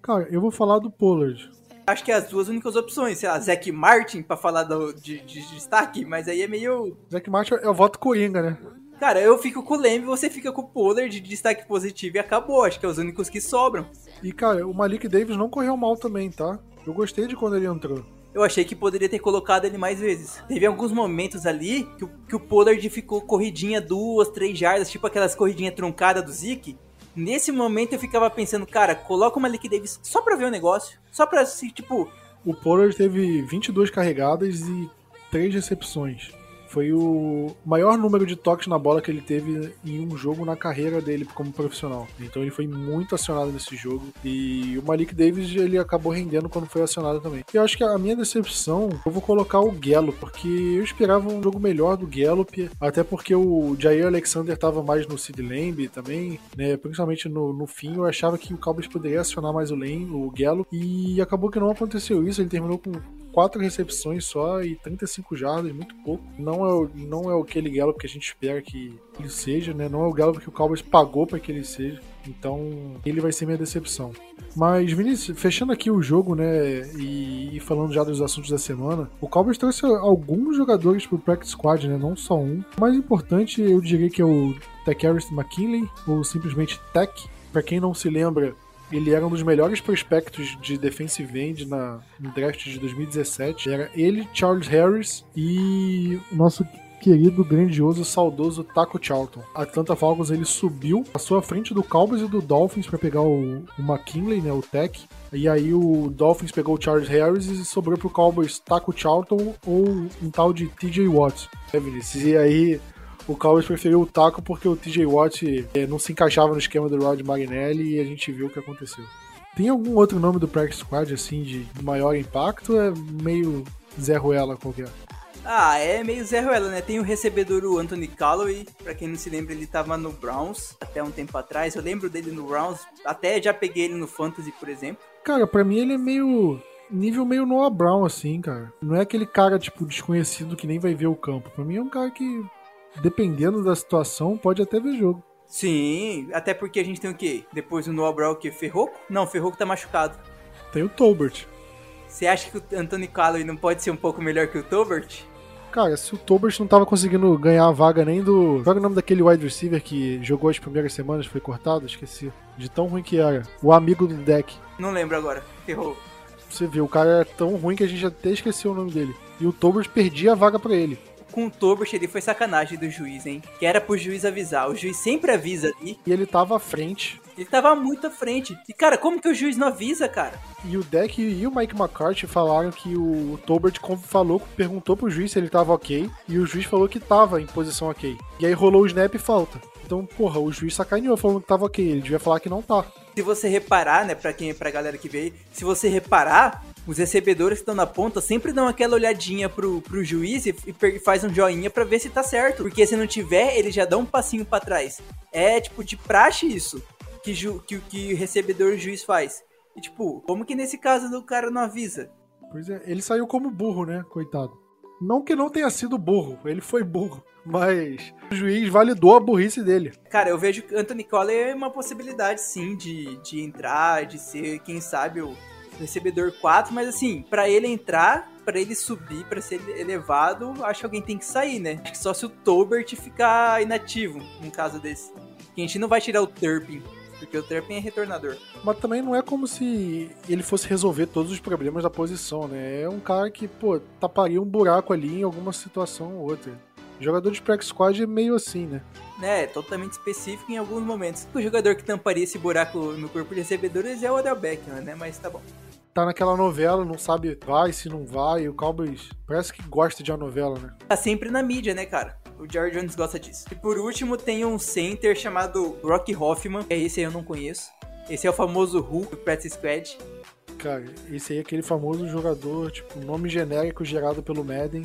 Cara, eu vou falar do Pollard
acho que é as duas únicas opções, sei lá, Zack Martin pra falar do, de, de, de destaque, mas aí é meio.
Zack Martin é o voto Coringa, né?
Cara, eu fico com o Lembre, você fica com o Pollard de destaque positivo e acabou. Acho que é os únicos que sobram.
E, cara, o Malik Davis não correu mal também, tá? Eu gostei de quando ele entrou.
Eu achei que poderia ter colocado ele mais vezes. Teve alguns momentos ali que, que o Pollard ficou corridinha duas, três jardas, tipo aquelas corridinhas truncadas do Zeke. Nesse momento eu ficava pensando, cara, coloca uma Malik Davis só pra ver o negócio. Só pra, assim, tipo...
O Pollard teve 22 carregadas e 3 recepções. Foi o maior número de toques na bola que ele teve em um jogo na carreira dele como profissional. Então ele foi muito acionado nesse jogo. E o Malik Davis ele acabou rendendo quando foi acionado também. E eu acho que a minha decepção, eu vou colocar o Gallup, porque eu esperava um jogo melhor do Gallup, até porque o Jair Alexander estava mais no Sid Lamb também, né? Principalmente no, no fim, eu achava que o Cowboys poderia acionar mais o Lane, o Gallup, e acabou que não aconteceu isso. Ele terminou com quatro recepções só e 35 jardas, muito pouco. Não é, o, não é aquele Gallup que a gente espera que ele seja, né? Não é o Gallup que o Cowboys pagou para que ele seja. Então, ele vai ser minha decepção. Mas, Vinícius, fechando aqui o jogo, né, e, e, falando já dos assuntos da semana, o Cowboys trouxe alguns jogadores pro practice squad, né, não só um. O mais importante, eu diria que é o Tech Harris McKinley, ou simplesmente Tech. Para quem não se lembra, ele era um dos melhores prospectos de defensive end na, no draft de 2017. Era ele, Charles Harris e o nosso querido, grandioso, saudoso Taco Charlton. Atlanta Falcons ele subiu à sua frente do Cowboys e do Dolphins para pegar o, o McKinley, né, o Tech. E aí o Dolphins pegou o Charles Harris e sobrou pro Cowboys Taco Charlton ou um tal de TJ Watt. É, Vinícius? E aí o Cowboys preferiu o Taco porque o TJ Watt é, não se encaixava no esquema do Rod Marinelli e a gente viu o que aconteceu. Tem algum outro nome do Practice Squad, assim, de maior impacto ou é meio Zé Ruela qualquer?
Ah, é meio Zé Ruela, né? Tem o recebedor, o Anthony Calloway. Pra quem não se lembra, ele tava no Browns até um tempo atrás. Eu lembro dele no Browns. Até já peguei ele no Fantasy, por exemplo.
Cara, pra mim ele é meio nível meio Noah Brown, assim, cara. Não é aquele cara, tipo, desconhecido que nem vai ver o campo. Pra mim é um cara que dependendo da situação, pode até ver jogo.
Sim, até porque a gente tem o quê? Depois o Noah Brown, o quê? Ferroco? Não, Ferroco tá machucado.
Tem o Tolbert.
Você acha que o Anthony Calloway não pode ser um pouco melhor que o Tolbert?
Cara, se o Tolbert não tava conseguindo ganhar a vaga nem do. Qual é o nome daquele wide receiver que jogou as primeiras semanas foi cortado? Esqueci. De tão ruim que era. O amigo do deck.
Não lembro agora. Ferrou.
Você vê, o cara é tão ruim que a gente até esqueceu o nome dele. E o Tolbert perdia a vaga para ele
com o Tobert ali foi sacanagem do juiz, hein? Que era pro juiz avisar. O juiz sempre avisa ali.
E ele tava à frente.
Ele tava muito à frente. E, cara, como que o juiz não avisa, cara?
E o Deck e o Mike McCarthy falaram que o Tobert falou, perguntou pro juiz se ele tava ok. E o juiz falou que tava em posição ok. E aí rolou o snap e falta. Então, porra, o juiz sacaneou falando que tava ok. Ele devia falar que não tá.
Se você reparar, né, pra quem, pra galera que veio, se você reparar, os recebedores que estão na ponta sempre dão aquela olhadinha pro, pro juiz e, e faz um joinha para ver se tá certo. Porque se não tiver, ele já dá um passinho para trás. É tipo de praxe isso que, ju, que, que o recebedor e o juiz faz. E tipo, como que nesse caso o cara não avisa?
Pois é, ele saiu como burro, né, coitado. Não que não tenha sido burro, ele foi burro, mas o juiz validou a burrice dele.
Cara, eu vejo que Anthony Collier é uma possibilidade sim de, de entrar, de ser, quem sabe, o recebedor 4, mas assim, para ele entrar, para ele subir, para ser elevado, acho que alguém tem que sair, né? Acho que só se o Tolbert ficar inativo, num caso desse. Que a gente não vai tirar o Turpin, porque o Turpin é retornador.
Mas também não é como se ele fosse resolver todos os problemas da posição, né? É um cara que, pô, taparia um buraco ali em alguma situação ou outra. jogador de practice squad é meio assim, né?
É, totalmente específico em alguns momentos. O jogador que tamparia esse buraco no corpo de recebedores é o Odell Beckham, né? Mas tá bom
tá naquela novela, não sabe vai, se não vai. E o Cowboys parece que gosta de uma novela, né?
Tá sempre na mídia, né, cara? O Jerry Jones gosta disso. E por último, tem um center chamado Rocky Hoffman. É esse aí eu não conheço. Esse é o famoso Hulk do Practice Squad.
Cara, esse aí é aquele famoso jogador, tipo, nome genérico gerado pelo Madden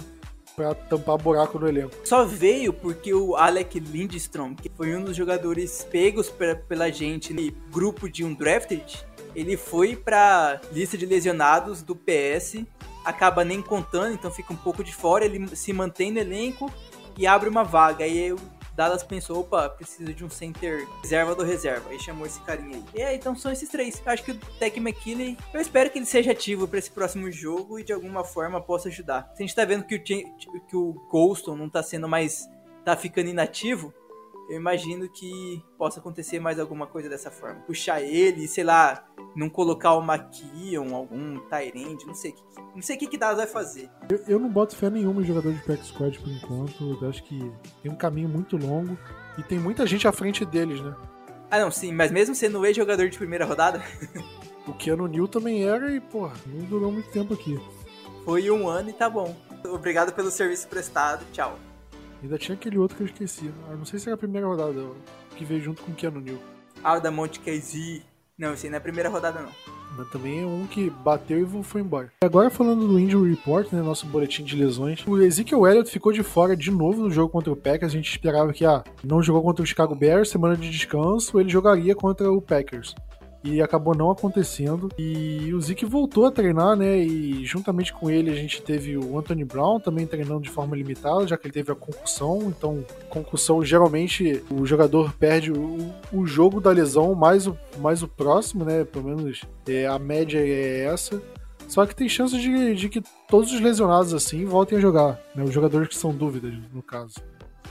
para tampar buraco no elenco.
Só veio porque o Alec Lindstrom, que foi um dos jogadores pegos pela gente no grupo de um drafted, ele foi pra lista de lesionados do PS, acaba nem contando, então fica um pouco de fora, ele se mantém no elenco e abre uma vaga. Aí o Dallas pensou, opa, precisa de um center reserva do reserva. Aí chamou esse carinha aí. E aí, então são esses três. Acho que o Tech McKinley, eu espero que ele seja ativo para esse próximo jogo e de alguma forma possa ajudar. Se a gente tá vendo que o, que o Golston não tá sendo mais. tá ficando inativo, eu imagino que possa acontecer mais alguma coisa dessa forma. Puxar ele, sei lá, não colocar o Maquion, algum Tyrande, não sei o que. Não sei o que, que Dallas vai fazer.
Eu, eu, não boto fé nenhuma em jogador de Pack Squad por enquanto. Eu acho que tem um caminho muito longo e tem muita gente à frente deles, né?
Ah, não, sim, mas mesmo sendo ex-jogador de primeira rodada.
o Keanu Neal também era e, porra, não durou muito tempo aqui.
Foi um ano e tá bom. Obrigado pelo serviço prestado, tchau.
Ainda tinha aquele outro que eu esqueci. Eu não sei se era a primeira rodada que veio junto com o Keanu Neal.
Ah, o da Monte KZ. Não, esse aí não é a primeira rodada, não.
Mas também é um que bateu e foi embora. Agora falando do Injury Report, né, nosso boletim de lesões, o Ezekiel Elliott ficou de fora de novo no jogo contra o Packers. A gente esperava que, ah, não jogou contra o Chicago Bears, semana de descanso, ele jogaria contra o Packers e acabou não acontecendo. E o Zeke voltou a treinar, né? E juntamente com ele a gente teve o Anthony Brown também treinando de forma limitada, já que ele teve a concussão. Então, concussão geralmente o jogador perde o, o jogo da lesão mais o, mais o próximo, né? Pelo menos é, a média é essa. Só que tem chance de, de que todos os lesionados assim voltem a jogar, né? Os jogadores que são dúvidas, no caso.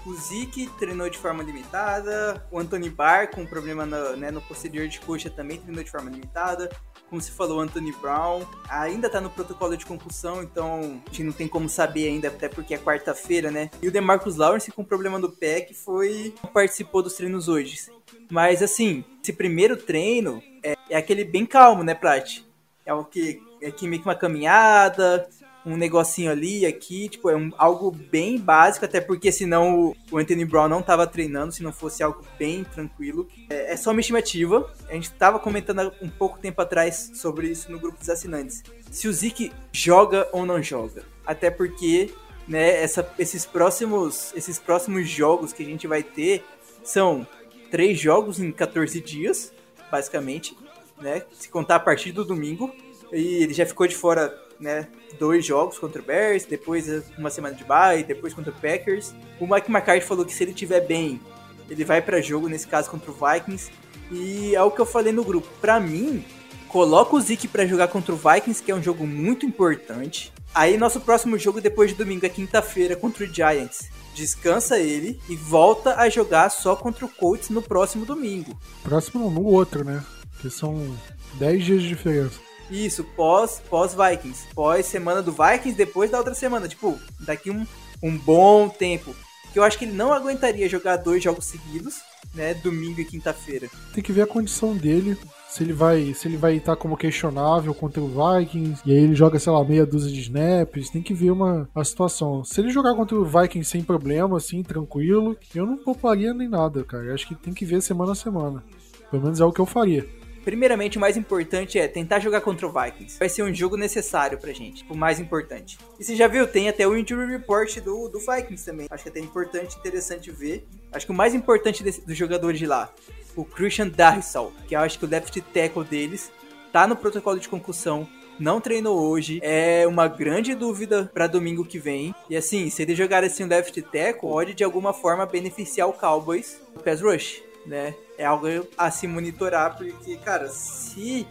O Zeke treinou de forma limitada. O Anthony Barr, com problema no, né, no posterior de coxa, também treinou de forma limitada. Como se falou, o Anthony Brown ainda tá no protocolo de concussão, então a gente não tem como saber ainda, até porque é quarta-feira, né? E o DeMarcus Lawrence, com problema no pé, que foi. participou dos treinos hoje. Mas assim, esse primeiro treino é, é aquele bem calmo, né, Plat? É o que é que meio que uma caminhada, um negocinho ali, aqui, tipo, é um, algo bem básico, até porque senão o Anthony Brown não tava treinando, se não fosse algo bem tranquilo. É, é só uma estimativa, a gente tava comentando um pouco tempo atrás sobre isso no grupo dos assinantes. Se o Zeke joga ou não joga. Até porque, né, essa, esses, próximos, esses próximos jogos que a gente vai ter são três jogos em 14 dias, basicamente, né, se contar a partir do domingo. E ele já ficou de fora né, dois jogos contra o Bears, depois uma semana de bye, depois contra o Packers. O Mike McCarthy falou que se ele tiver bem, ele vai para jogo, nesse caso contra o Vikings. E é o que eu falei no grupo. Para mim, coloca o Zeke para jogar contra o Vikings, que é um jogo muito importante. Aí nosso próximo jogo depois de domingo é quinta-feira contra o Giants. Descansa ele e volta a jogar só contra o Colts no próximo domingo.
Próximo no outro, né? Que são 10 dias de diferença.
Isso, pós, pós Vikings. Pós semana do Vikings, depois da outra semana. Tipo, daqui um, um bom tempo. Que eu acho que ele não aguentaria jogar dois jogos seguidos, né? Domingo e quinta-feira.
Tem que ver a condição dele. Se ele vai se ele vai estar como questionável contra o Vikings, e aí ele joga, sei lá, meia dúzia de snaps, tem que ver uma a situação. Se ele jogar contra o Vikings sem problema, assim, tranquilo, eu não pouparia nem nada, cara. acho que tem que ver semana a semana. Pelo menos é o que eu faria.
Primeiramente, o mais importante é tentar jogar contra o Vikings. Vai ser um jogo necessário pra gente, o mais importante. E você já viu, tem até o injury report do, do Vikings também. Acho que é até importante, interessante ver. Acho que o mais importante dos jogadores de lá, o Christian Darisal, que eu acho que o left tackle deles tá no protocolo de concussão, não treinou hoje, é uma grande dúvida para domingo que vem. E assim, se ele jogar assim left tackle, pode de alguma forma beneficiar o Cowboys no pass rush né? É algo a se monitorar, porque, cara, se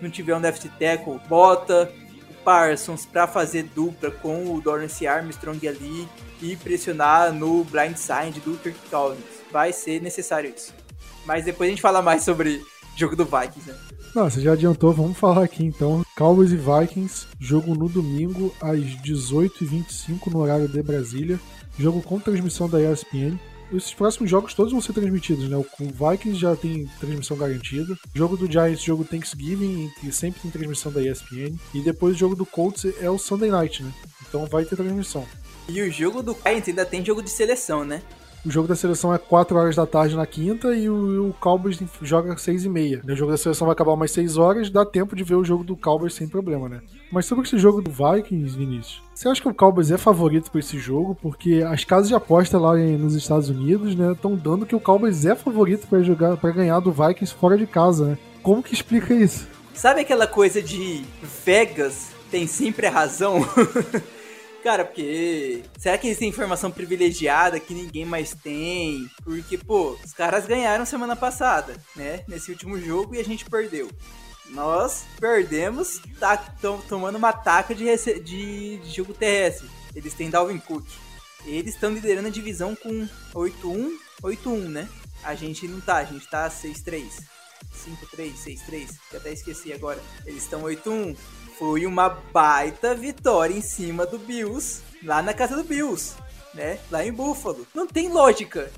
não tiver um left tackle, bota o Parsons pra fazer dupla com o Dorrance Armstrong ali e pressionar no blind side do Kirk Cousins. Vai ser necessário isso. Mas depois a gente fala mais sobre jogo do Vikings, né?
Não, você já adiantou, vamos falar aqui então. Cowboys e Vikings, jogo no domingo às 18h25 no horário de Brasília. Jogo com transmissão da ESPN esses próximos jogos todos vão ser transmitidos, né? O Vikings já tem transmissão garantida. O jogo do Giants, jogo Thanksgiving, que sempre tem transmissão da ESPN. E depois o jogo do Colts é o Sunday Night, né? Então vai ter transmissão.
E o jogo do Giants ainda tem jogo de seleção, né?
O jogo da seleção é 4 horas da tarde na quinta e o, o Cowboys joga 6 e meia. O jogo da seleção vai acabar umas 6 horas, dá tempo de ver o jogo do Cowboys sem problema, né? Mas sobre esse jogo do Vikings, Vinícius, você acha que o Cowboys é favorito para esse jogo? Porque as casas de aposta lá nos Estados Unidos, né, estão dando que o Cowboys é favorito para jogar, para ganhar do Vikings fora de casa, né? Como que explica isso?
Sabe aquela coisa de Vegas tem sempre a razão? *laughs* Cara, porque. Será que eles têm informação privilegiada que ninguém mais tem? Porque, pô, os caras ganharam semana passada, né? Nesse último jogo e a gente perdeu. Nós perdemos, tá tomando uma taca de, de, de jogo terrestre. Eles têm Dalvin Cook. Eles estão liderando a divisão com 8-1, 8-1, né? A gente não tá, a gente tá 6-3. 5-3, 6-3, que até esqueci agora. Eles estão 8-1 foi uma baita vitória em cima do Bills, lá na casa do Bills, né? Lá em Buffalo. Não tem lógica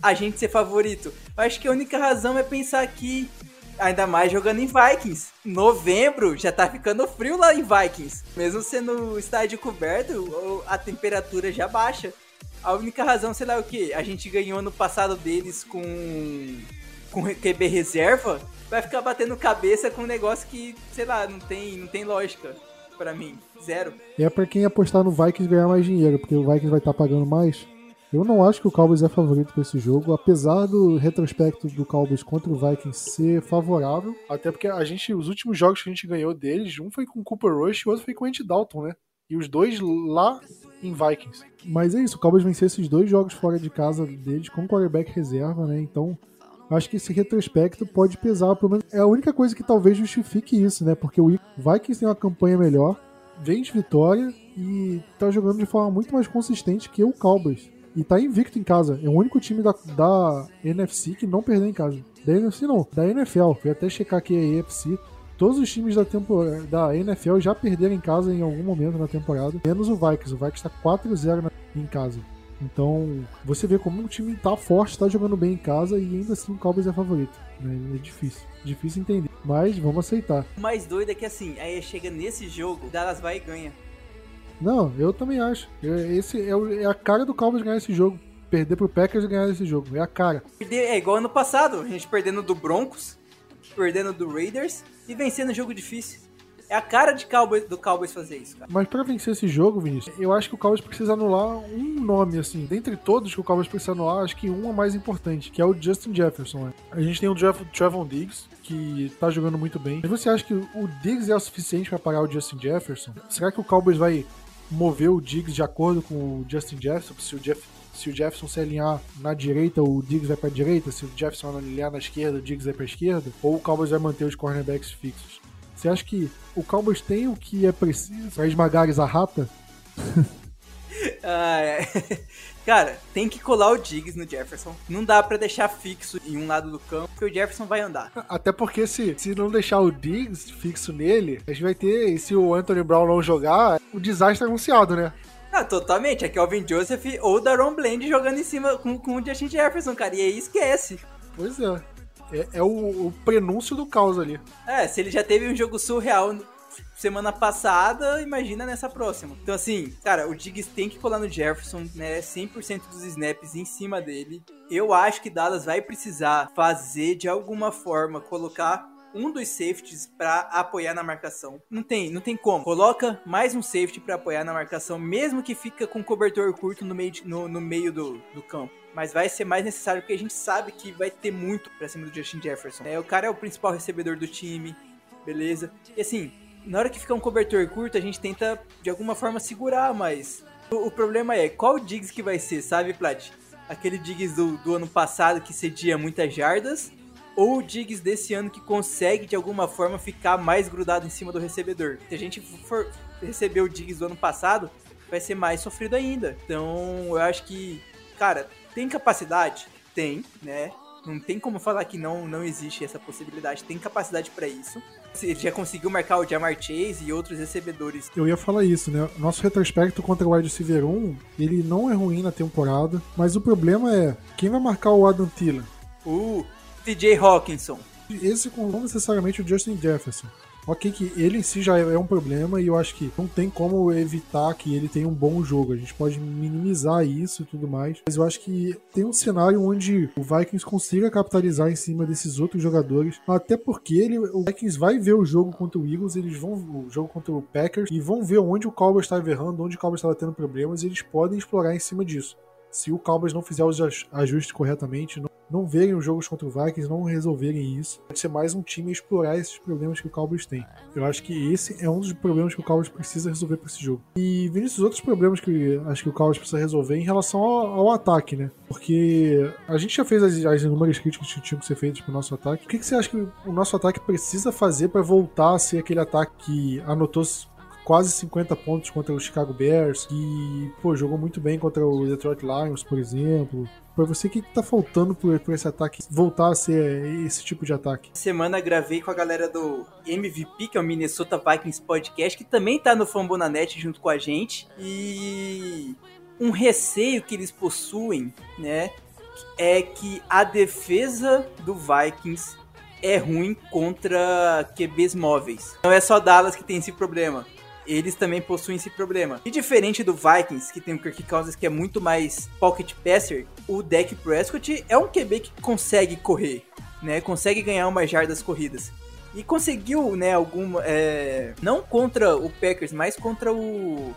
a gente ser favorito. Eu acho que a única razão é pensar que, ainda mais jogando em Vikings, novembro já tá ficando frio lá em Vikings. Mesmo sendo estádio coberto, a temperatura já baixa. A única razão, sei lá o que, a gente ganhou no passado deles com com QB reserva, vai ficar batendo cabeça com um negócio que, sei lá, não tem, não tem lógica para mim. Zero.
É para quem apostar no Vikings ganhar mais dinheiro, porque o Vikings vai estar tá pagando mais. Eu não acho que o Cowboys é favorito para esse jogo, apesar do retrospecto do Cowboys contra o Vikings ser favorável.
Até porque a gente, os últimos jogos que a gente ganhou deles, um foi com o Cooper Rush e o outro foi com o Andy Dalton, né? E os dois lá em Vikings.
Mas é isso, o Cowboys venceu esses dois jogos fora de casa deles com quarterback reserva, né? Então acho que esse retrospecto pode pesar, pelo menos é a única coisa que talvez justifique isso, né? Porque o Vikings tem uma campanha melhor, vem de vitória e tá jogando de forma muito mais consistente que o Cowboys. E tá invicto em casa. É o único time da, da NFC que não perdeu em casa. Da NFC não, da NFL. Fui até checar aqui a EFC. Todos os times da, temporada, da NFL já perderam em casa em algum momento na temporada, menos o Vikings. O Vikings tá 4-0 em casa. Então, você vê como o time tá forte, tá jogando bem em casa e ainda assim o Cowboys é favorito. Né? É difícil, difícil entender. Mas vamos aceitar.
O mais doido é que assim, aí chega nesse jogo, Dallas vai e ganha.
Não, eu também acho. Esse é, é a cara do Cowboys ganhar esse jogo. Perder pro Packers e ganhar esse jogo. É a cara.
É igual ano passado. A gente perdendo do Broncos, perdendo do Raiders e vencendo jogo difícil. É a cara de Cowboys, do Cowboys fazer isso, cara.
Mas pra vencer esse jogo, Vinícius, eu acho que o Cowboys precisa anular um nome, assim. Dentre todos que o Cowboys precisa anular, acho que um é mais importante, que é o Justin Jefferson. Né? A gente tem o Jeff, Trevon Diggs, que tá jogando muito bem. Mas você acha que o Diggs é o suficiente para parar o Justin Jefferson? Será que o Cowboys vai mover o Diggs de acordo com o Justin Jefferson? Se o, Jeff, se o Jefferson se alinhar na direita, o Diggs vai pra direita. Se o Jefferson alinhar na esquerda, o Diggs vai pra esquerda. Ou o Cowboys vai manter os cornerbacks fixos? Você acha que o Cowboys tem o que é preciso para esmagar a rata? *laughs*
ah, é. *laughs* Cara, tem que colar o Diggs no Jefferson. Não dá para deixar fixo em um lado do campo, porque o Jefferson vai andar.
Até porque se, se não deixar o Diggs fixo nele, a gente vai ter, e se o Anthony Brown não jogar, o desastre é anunciado, né?
Ah, totalmente. É Kelvin Joseph ou o Daron Blend jogando em cima com, com o Justin Jefferson, cara. E aí esquece.
Pois é. É, é o, o, prenúncio do caos ali.
É, se ele já teve um jogo surreal semana passada, imagina nessa próxima. Então, assim, cara, o Diggs tem que colar no Jefferson, né? 100% dos snaps em cima dele. Eu acho que Dallas vai precisar fazer de alguma forma, colocar um dos safeties para apoiar na marcação. Não tem, não tem como. Coloca mais um safety para apoiar na marcação, mesmo que fica com cobertor curto no meio, de, no, no meio do, do campo mas vai ser mais necessário porque a gente sabe que vai ter muito pra cima do Justin Jefferson. É, o cara é o principal recebedor do time, beleza? E assim, na hora que fica um cobertor curto, a gente tenta de alguma forma segurar, mas o, o problema é qual Diggs que vai ser, sabe, Plat? Aquele Diggs do, do ano passado que cedia muitas jardas ou o Diggs desse ano que consegue de alguma forma ficar mais grudado em cima do recebedor. Se a gente for receber o Diggs do ano passado, vai ser mais sofrido ainda. Então, eu acho que, cara, tem capacidade? Tem, né? Não tem como falar que não, não existe essa possibilidade. Tem capacidade para isso. Ele já conseguiu marcar o Jamar Chase e outros recebedores.
Eu ia falar isso, né? Nosso retrospecto contra o wide receiver 1, ele não é ruim na temporada, mas o problema é quem vai marcar o Adam Thielen?
O TJ Hawkinson.
Esse não necessariamente o Justin Jefferson. Ok, que ele em si já é um problema e eu acho que não tem como evitar que ele tenha um bom jogo. A gente pode minimizar isso e tudo mais. Mas eu acho que tem um cenário onde o Vikings consiga capitalizar em cima desses outros jogadores. Até porque ele, o Vikings vai ver o jogo contra o Eagles, eles vão o jogo contra o Packers e vão ver onde o Cowboys estava errando, onde o Cowboys estava tendo problemas e eles podem explorar em cima disso se o Cowboys não fizer os ajustes corretamente, não, não verem os jogos contra o Vikings, não resolverem isso, pode ser mais um time explorar esses problemas que o Cowboys tem. Eu acho que esse é um dos problemas que o Cowboys precisa resolver para esse jogo. E Vinícius, outros problemas que acho que o Cowboys precisa resolver em relação ao, ao ataque, né? Porque a gente já fez as, as inúmeras críticas que tinham que ser feitas pro nosso ataque. O que, que você acha que o nosso ataque precisa fazer para voltar a ser aquele ataque que anotou quase 50 pontos contra o Chicago Bears e, pô, jogou muito bem contra o Detroit Lions, por exemplo. Pra você, o que, que tá faltando por esse ataque voltar a ser esse tipo de ataque?
Semana gravei com a galera do MVP, que é o Minnesota Vikings Podcast, que também tá no Fambonanet junto com a gente. E um receio que eles possuem, né, é que a defesa do Vikings é ruim contra QBs móveis. Não é só Dallas que tem esse problema eles também possuem esse problema. E diferente do Vikings, que tem o Kirk Cousins que é muito mais pocket passer, o Dak Prescott é um QB que consegue correr, né? Consegue ganhar umas jardas corridas. E conseguiu, né, alguma. É, não contra o Packers, mas contra o.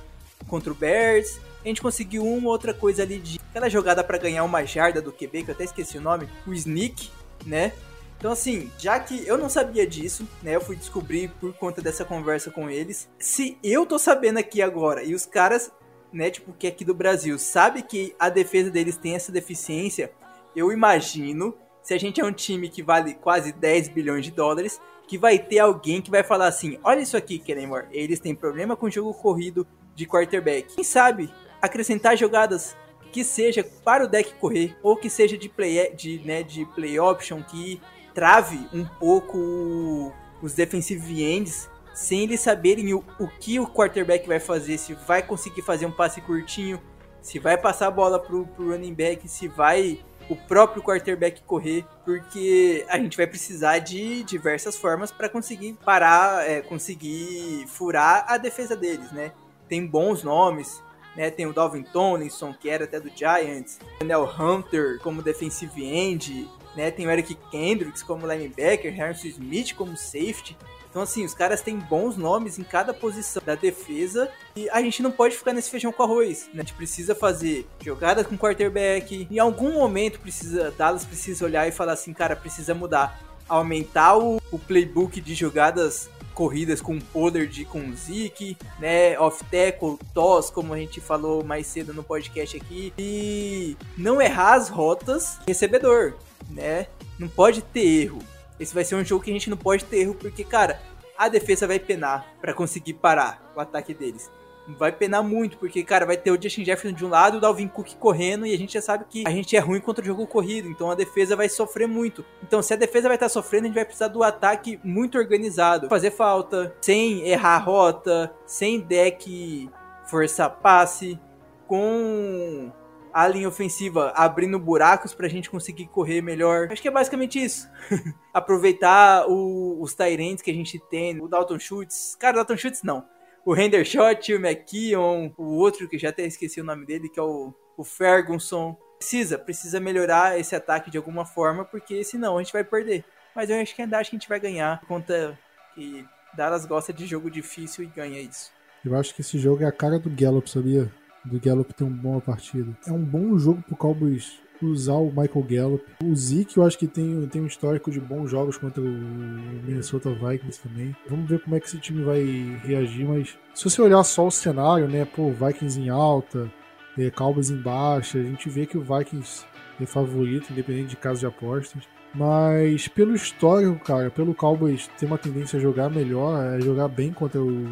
Contra o Bears. A gente conseguiu uma outra coisa ali de. Aquela jogada para ganhar uma jarda do QB, que eu até esqueci o nome. O Sneak, né? Então, assim, já que eu não sabia disso, né? Eu fui descobrir por conta dessa conversa com eles. Se eu tô sabendo aqui agora e os caras, né, tipo, que é aqui do Brasil, sabe que a defesa deles tem essa deficiência, eu imagino, se a gente é um time que vale quase 10 bilhões de dólares, que vai ter alguém que vai falar assim: olha isso aqui, Kennemore, eles têm problema com o jogo corrido de quarterback. Quem sabe acrescentar jogadas que seja para o deck correr ou que seja de play, de, né, de play option que trave um pouco os defensive ends sem eles saberem o, o que o quarterback vai fazer, se vai conseguir fazer um passe curtinho, se vai passar a bola pro, pro running back, se vai o próprio quarterback correr, porque a gente vai precisar de diversas formas para conseguir parar, é, conseguir furar a defesa deles, né? Tem bons nomes, né? Tem o Dalvin Tomlinson, que era até do Giants, Daniel Hunter como defensive end, né? Tem o Eric Kendricks como linebacker, Harrison Smith como safety. Então, assim, os caras têm bons nomes em cada posição da defesa e a gente não pode ficar nesse feijão com arroz. Né? A gente precisa fazer jogadas com quarterback. Em algum momento, precisa Dallas precisa olhar e falar assim, cara, precisa mudar. Aumentar o, o playbook de jogadas corridas com Pollard com Zeke, né, off tackle, toss, como a gente falou mais cedo no podcast aqui, e não errar as rotas recebedor, né? Não pode ter erro. Esse vai ser um jogo que a gente não pode ter erro, porque, cara, a defesa vai penar para conseguir parar o ataque deles. Vai penar muito, porque, cara, vai ter o Justin Jefferson de um lado o Dalvin Cook correndo, e a gente já sabe que a gente é ruim contra o jogo corrido, então a defesa vai sofrer muito. Então, se a defesa vai estar sofrendo, a gente vai precisar do ataque muito organizado. Fazer falta, sem errar rota, sem deck forçar passe, com a linha ofensiva abrindo buracos pra gente conseguir correr melhor. Acho que é basicamente isso. *laughs* Aproveitar o, os Tyrants que a gente tem, o Dalton Schultz. Cara, Dalton Schultz não. O Hendershot, o McKeon, o outro que já até esqueci o nome dele, que é o, o Ferguson. Precisa, precisa melhorar esse ataque de alguma forma, porque senão a gente vai perder. Mas eu acho que ainda acho que a gente vai ganhar, por conta que Dallas gosta de jogo difícil e ganha isso.
Eu acho que esse jogo é a cara do Gallup, sabia? Do Gallup ter uma boa partida. É um bom jogo pro Cowboys usar o Michael Gallup. O Zeke eu acho que tem, tem um histórico de bons jogos contra o Minnesota Vikings também. Vamos ver como é que esse time vai reagir, mas se você olhar só o cenário, né, pô, Vikings em alta, é, Cowboys em baixa, a gente vê que o Vikings é favorito, independente de caso de apostas. Mas pelo histórico, cara, pelo Cowboys ter uma tendência a jogar melhor, a jogar bem contra o,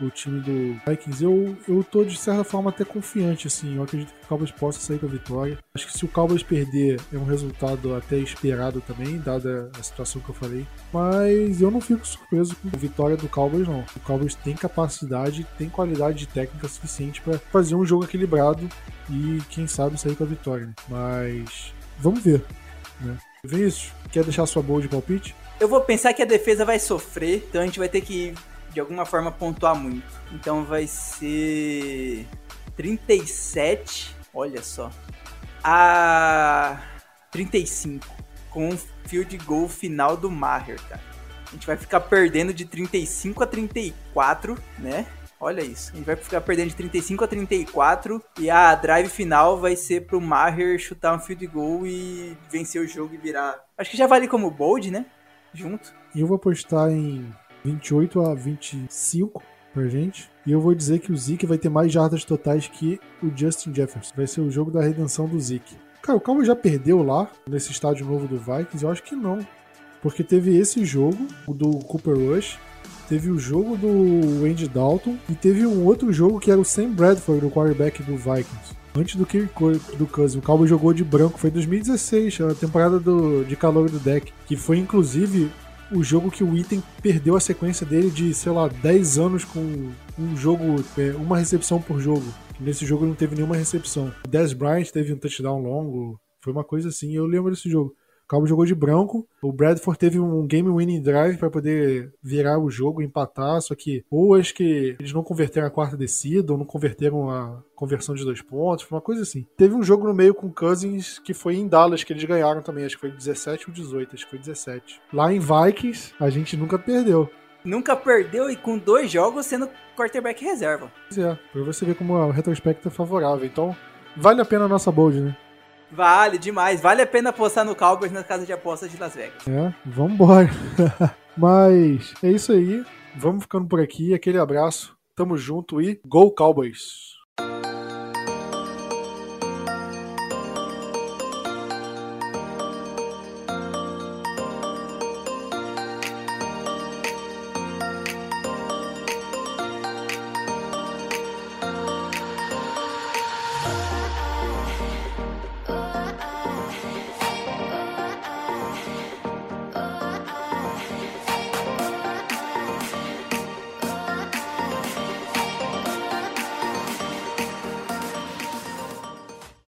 o time do Vikings, eu, eu tô de certa forma até confiante, assim. Eu acredito que o Cowboys possa sair com a vitória. Acho que se o Cowboys perder, é um resultado até esperado também, dada a situação que eu falei. Mas eu não fico surpreso com a vitória do Cowboys, não. O Cowboys tem capacidade, tem qualidade técnica suficiente para fazer um jogo equilibrado e, quem sabe, sair com a vitória. Mas vamos ver, né? Vinícius, quer deixar sua boa de palpite?
Eu vou pensar que a defesa vai sofrer, então a gente vai ter que de alguma forma pontuar muito. Então vai ser 37, olha só, a 35 com um field goal final do Maher, cara. A gente vai ficar perdendo de 35 a 34, né? Olha isso. A gente vai ficar perdendo de 35 a 34 e a drive final vai ser pro Maher chutar um field goal e vencer o jogo e virar. Acho que já vale como bold, né? Junto.
Eu vou apostar em 28 a 25 pra gente. E eu vou dizer que o Zeke vai ter mais jardas totais que o Justin Jefferson. Vai ser o jogo da redenção do Zeke. Cara, o Calma já perdeu lá, nesse estádio novo do Vikings? Eu acho que não. Porque teve esse jogo, o do Cooper Rush, teve o jogo do Andy Dalton e teve um outro jogo que era o Sam Bradford, o quarterback do Vikings. Antes do Kirk do Cousins. O Cowboy jogou de branco, foi 2016, a temporada do, de calor do deck, que foi inclusive o jogo que o Item perdeu a sequência dele de, sei lá, 10 anos com um jogo, é, uma recepção por jogo. Nesse jogo não teve nenhuma recepção. Dez Bryant teve um touchdown longo, foi uma coisa assim, eu lembro desse jogo. O Cowboys jogou de branco. O Bradford teve um game winning drive para poder virar o jogo, empatar, só que ou acho que eles não converteram a quarta descida, ou não converteram a conversão de dois pontos, uma coisa assim. Teve um jogo no meio com Cousins que foi em Dallas que eles ganharam também, acho que foi 17 ou 18, acho que foi 17. Lá em Vikings, a gente nunca perdeu.
Nunca perdeu e com dois jogos sendo quarterback reserva.
Pois é, pra você ver como o retrospecto é favorável. Então, vale a pena a nossa bold, né?
Vale demais. Vale a pena apostar no Cowboys na casa de apostas de Las Vegas.
É, vambora. *laughs* Mas é isso aí. Vamos ficando por aqui. Aquele abraço. Tamo junto e Go Cowboys!